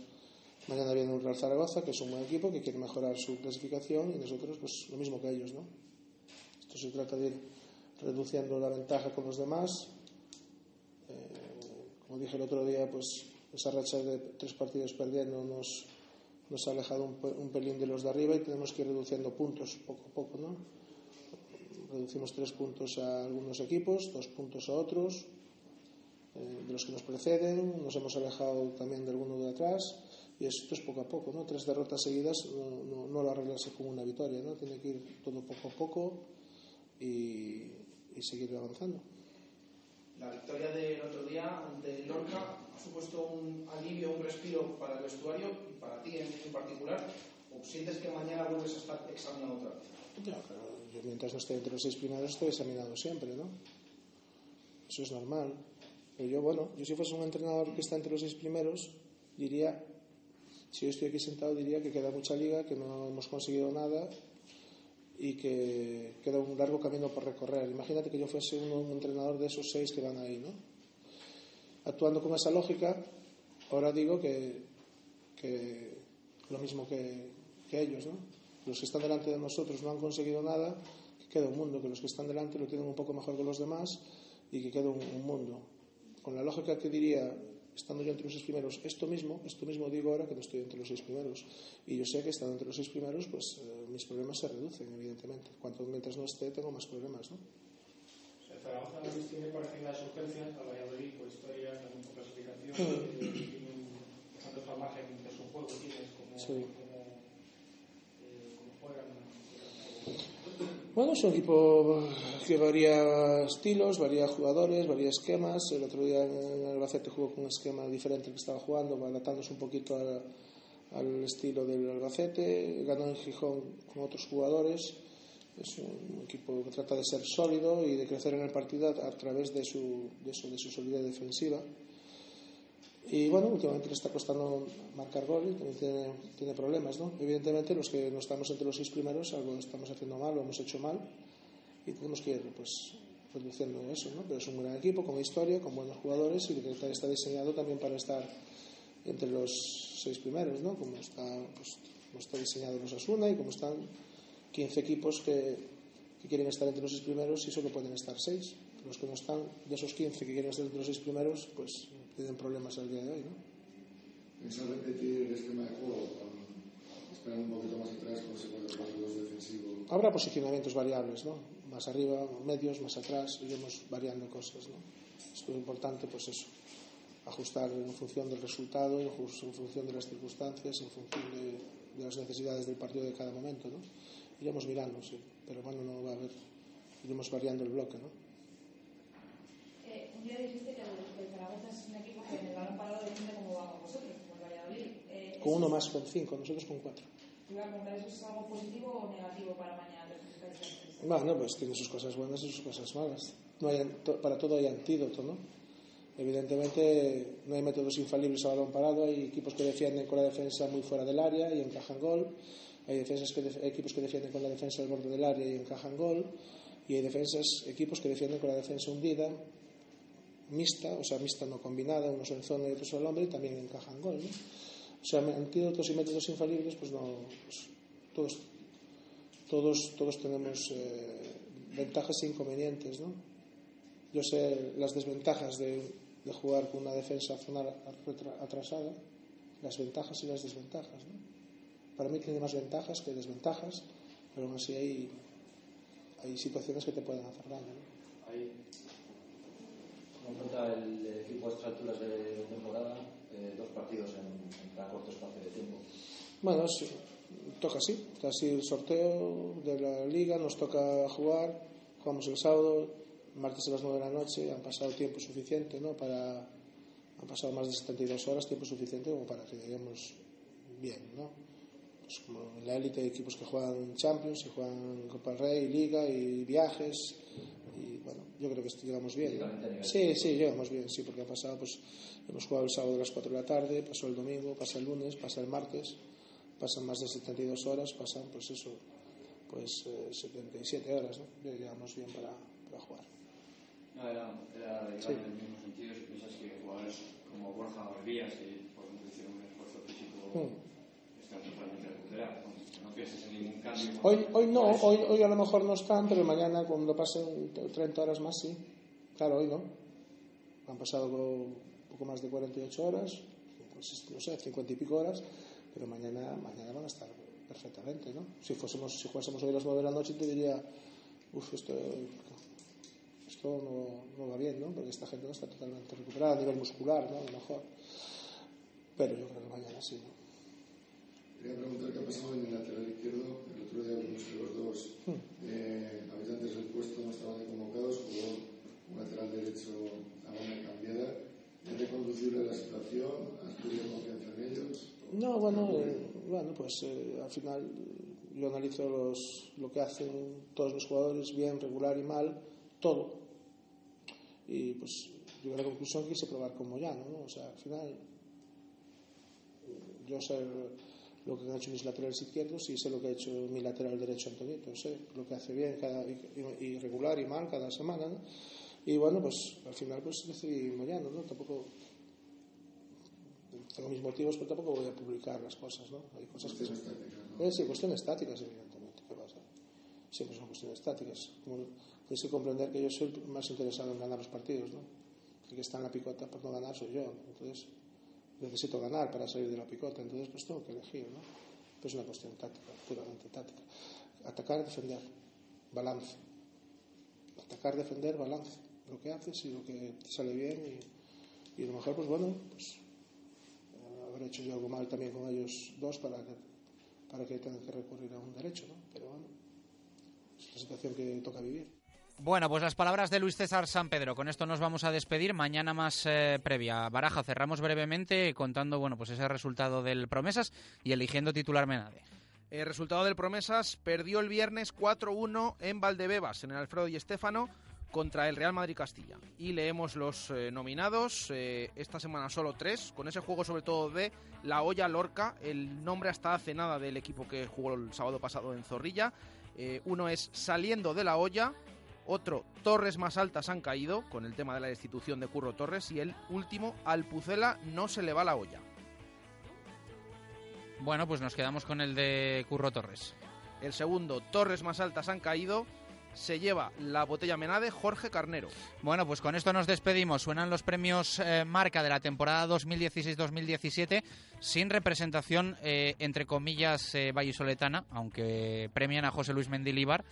Mañana viene un Real Zaragoza, que es un buen equipo, que quiere mejorar su clasificación y nosotros pues lo mismo que ellos. ¿no? Esto se trata de ir reduciendo la ventaja con los demás. Eh, como dije el otro día, pues esa racha de tres partidos perdiendo nos, nos ha alejado un, un, pelín de los de arriba y tenemos que ir reduciendo puntos poco a poco. ¿no? Reducimos tres puntos a algunos equipos, dos puntos a otros, eh, de los que nos preceden, nos hemos alejado también de alguno de atrás y esto es poco a poco, ¿no? Tres derrotas seguidas no, no, no lo arreglarse con una victoria, ¿no? Tiene que ir todo poco a poco y, y seguir avanzando. La victoria del otro día ante Lorca ha supuesto un alivio, un respiro para el vestuario y para ti en, en particular. ¿O sientes que mañana vuelves a estar examinado otra vez? No, pero mientras no esté entre los seis primeros estoy examinado siempre, ¿no? Eso es normal. Pero yo, bueno, yo si fuese un entrenador que está entre los seis primeros, diría, si yo estoy aquí sentado, diría que queda mucha liga, que no hemos conseguido nada y que queda un largo camino por recorrer. Imagínate que yo fuese un, entrenador de esos seis que van ahí, ¿no? Actuando con esa lógica, ahora digo que, que lo mismo que ellos, ¿no? Los que están delante de nosotros no han conseguido nada, que queda un mundo, que los que están delante lo tienen un poco mejor que los demás y que queda un, un mundo. Con la lógica que diría, estando yo entre los seis primeros, esto mismo, esto mismo digo ahora que no estoy entre los seis primeros. Y yo sé que estando entre los seis primeros, pues eh, mis problemas se reducen, evidentemente. Cuanto mientras no esté, tengo más problemas, ¿no? Zaragoza tiene por encima de sus urgencias al Valladolid por historia, también por clasificación, otra margen de su juego tienes como, Sí. como, eh, como juegan. Bueno, es un equipo que varía estilos, varía jugadores, varía esquemas. El otro día en Albacete jugó con un esquema diferente al que estaba jugando, adaptándose un poquito al, estilo del Albacete. Ganó en Gijón con otros jugadores. Es un equipo que trata de ser sólido y de crecer en el partido a, a través de su, de, su, de su solidez defensiva. Y bueno, últimamente le está costando marcar gol y también tiene, tiene problemas, ¿no? Evidentemente, los que no estamos entre los seis primeros, algo estamos haciendo mal, lo hemos hecho mal y tenemos que ir pues, reduciendo eso, ¿no? Pero es un gran equipo, con historia, con buenos jugadores y que está diseñado también para estar entre los seis primeros, ¿no? Como está, pues, como está diseñado los Asuna y como están 15 equipos que, que quieren estar entre los seis primeros y solo pueden estar seis. Los que no están, de esos 15 que quieren estar entre los seis primeros, pues tienen problemas al día de hoy, ¿no? ¿Pensar repetir el esquema de juego esperar un poquito más atrás con ese defensivo? Habrá posicionamientos variables, ¿no? Más arriba, medios, más atrás, iremos variando cosas, ¿no? Es muy importante, pues eso, ajustar en función del resultado, en función de las circunstancias, en función de, de las necesidades del partido de cada momento, ¿no? Iremos mirando, sí, pero bueno, no va a haber, iremos variando el bloque, ¿no? Eh, un día dijiste que el, Zaragoza es un equipo que en el balón parado defiende como vamos vosotros, como el Valladolid. Eh, Con uno más, con cinco, nosotros con cuatro. Te iba a preguntar, ¿eso es algo positivo o negativo para mañana? Bueno, pues tiene sus cosas buenas y sus cosas malas. No hay, para todo hay antídoto, ¿no? Evidentemente no hay métodos infalibles a balón parado, hay equipos que defienden con la defensa muy fuera del área y encajan gol, hay defensas que hay equipos que defienden con la defensa al borde del área y encajan gol, y hay defensas, equipos que defienden con la defensa hundida, mixta, o sea, mixta no combinada, unos en zona y otros al hombre y también encajan gol, ¿no? O sea, antídotos y métodos infalibles, pues no, pues todos, todos, todos tenemos eh, ventajas e inconvenientes, ¿no? Yo sé las desventajas de, de jugar con una defensa zonal atrasada, las ventajas y las desventajas, ¿no? Para mí tiene más ventajas que desventajas, pero aún así hay, hay situaciones que te pueden hacer daño, ¿no? ¿Cómo enfrenta el equipo a estas alturas de temporada? Eh, dos partidos en, en tan corto espacio de tiempo. Bueno, sí, toca así, está así el sorteo de la liga, nos toca jugar, jugamos el sábado, martes a las 9 de la noche, han pasado tiempo suficiente, ¿no? Para, han pasado más de 72 horas, tiempo suficiente como para que lleguemos bien, ¿no? Pues como en la élite hay equipos que juegan Champions, y juegan Copa del Rey, Liga y viajes, y bueno, yo creo que llegamos bien. ¿no? Sí, sí, llegamos bien, sí, porque ha pasado, pues hemos jugado el sábado a las 4 de la tarde, pasó el domingo, pasa el lunes, pasa el martes, pasan más de 72 horas, pasan pues eso, pues eh, 77 horas, ¿no? Ya llegamos bien para, para jugar. No, era, era Sí. en el mismo sentido si piensas que jugadores como Borja o Elías, que por ejemplo hicieron un esfuerzo físico, Mm. están totalmente No pienses en ningún cambio. Hoy, hoy no, hoy, hoy a lo mejor no están, pero mañana cuando pasen 30 horas más sí. Claro, hoy no. Han pasado un poco más de 48 horas, pues, no sé, 50 y pico horas, pero mañana, mañana van a estar perfectamente, ¿no? Si fuésemos, si jugásemos hoy a las 9 de la noche te diría, uff, esto, esto no, no va bien, ¿no? Porque esta gente no está totalmente recuperada a nivel muscular, ¿no? A lo mejor. Pero yo creo que mañana sí, ¿no? Quería preguntar qué ha pasado en el lateral izquierdo. El otro día vimos que los dos eh, habitantes del puesto no estaban convocados. Jugó un lateral derecho a banda cambiada. ¿Es reconducible la situación? ¿Has tenido confianza en ellos? No, bueno, eh, bueno pues eh, al final yo analizo los, lo que hacen todos los jugadores, bien, regular y mal, todo. Y pues llegué a la conclusión quise probar con Moyano, ¿no? O sea, al final yo sé lo que han hecho mis laterales izquierdos y sé lo que ha hecho mi lateral derecho Antonito, sé lo que hace bien cada, y, regular y mal cada semana, ¿no? Y bueno, pues al final pues decidí Moyano, ¿no? Tampoco tengo mis motivos, pero tampoco voy a publicar las cosas, ¿no? Hay cosas que... Eh, sí, cuestiones estáticas, evidentemente. ¿Qué pasa? Siempre son cuestiones estáticas. Como tienes que comprender que yo soy más interesado en ganar los partidos, ¿no? El que está en la picota por no ganar soy yo. Entonces, necesito ganar para salir de la picota. Entonces, pues tengo que elegir, ¿no? Pues es una cuestión táctica, puramente táctica. Atacar, defender, balance. Atacar, defender, balance. Lo que haces y lo que te sale bien y, y a lo mejor, pues bueno, pues habré hecho yo algo mal también con ellos dos para que, para que tengan que recurrir a un derecho, ¿no? Pero bueno, es la situación que toca vivir. Bueno, pues las palabras de Luis César San Pedro. Con esto nos vamos a despedir. Mañana más eh, previa. Baraja, cerramos brevemente contando bueno, pues ese resultado del Promesas y eligiendo titular Menade. El resultado del Promesas perdió el viernes 4-1 en Valdebebas, en el Alfredo y Estéfano, contra el Real Madrid Castilla. Y leemos los eh, nominados, eh, esta semana solo tres, con ese juego sobre todo de La Olla Lorca, el nombre hasta hace nada del equipo que jugó el sábado pasado en Zorrilla. Eh, uno es Saliendo de la Olla, otro Torres más altas han caído, con el tema de la destitución de Curro Torres, y el último Alpucela no se le va la olla. Bueno, pues nos quedamos con el de Curro Torres. El segundo, Torres más altas han caído, se lleva la botella Menade Jorge Carnero. Bueno, pues con esto nos despedimos. Suenan los premios eh, marca de la temporada 2016-2017 sin representación, eh, entre comillas, eh, vallisoletana, aunque premian a José Luis Mendilíbar.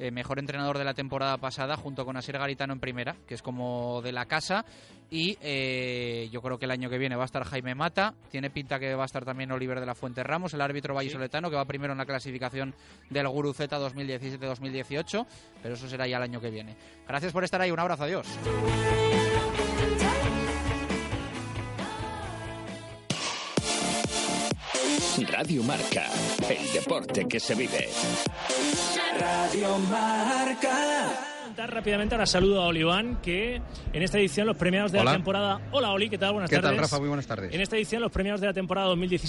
Eh, mejor entrenador de la temporada pasada, junto con Asier Garitano en primera, que es como de la casa. Y eh, yo creo que el año que viene va a estar Jaime Mata. Tiene pinta que va a estar también Oliver de la Fuente Ramos, el árbitro vallisoletano, que va primero en la clasificación del Guru Z 2017-2018. Pero eso será ya el año que viene. Gracias por estar ahí. Un abrazo. Adiós. Radio Marca, el deporte que se vive. Radio Marca. Rápidamente ahora saludo a Oliván, que en esta edición los premiados de Hola. la temporada... Hola Oli, ¿qué tal? Buenas ¿Qué tardes. tal, Rafa? Muy buenas tardes. En esta edición los premiados de la temporada 2016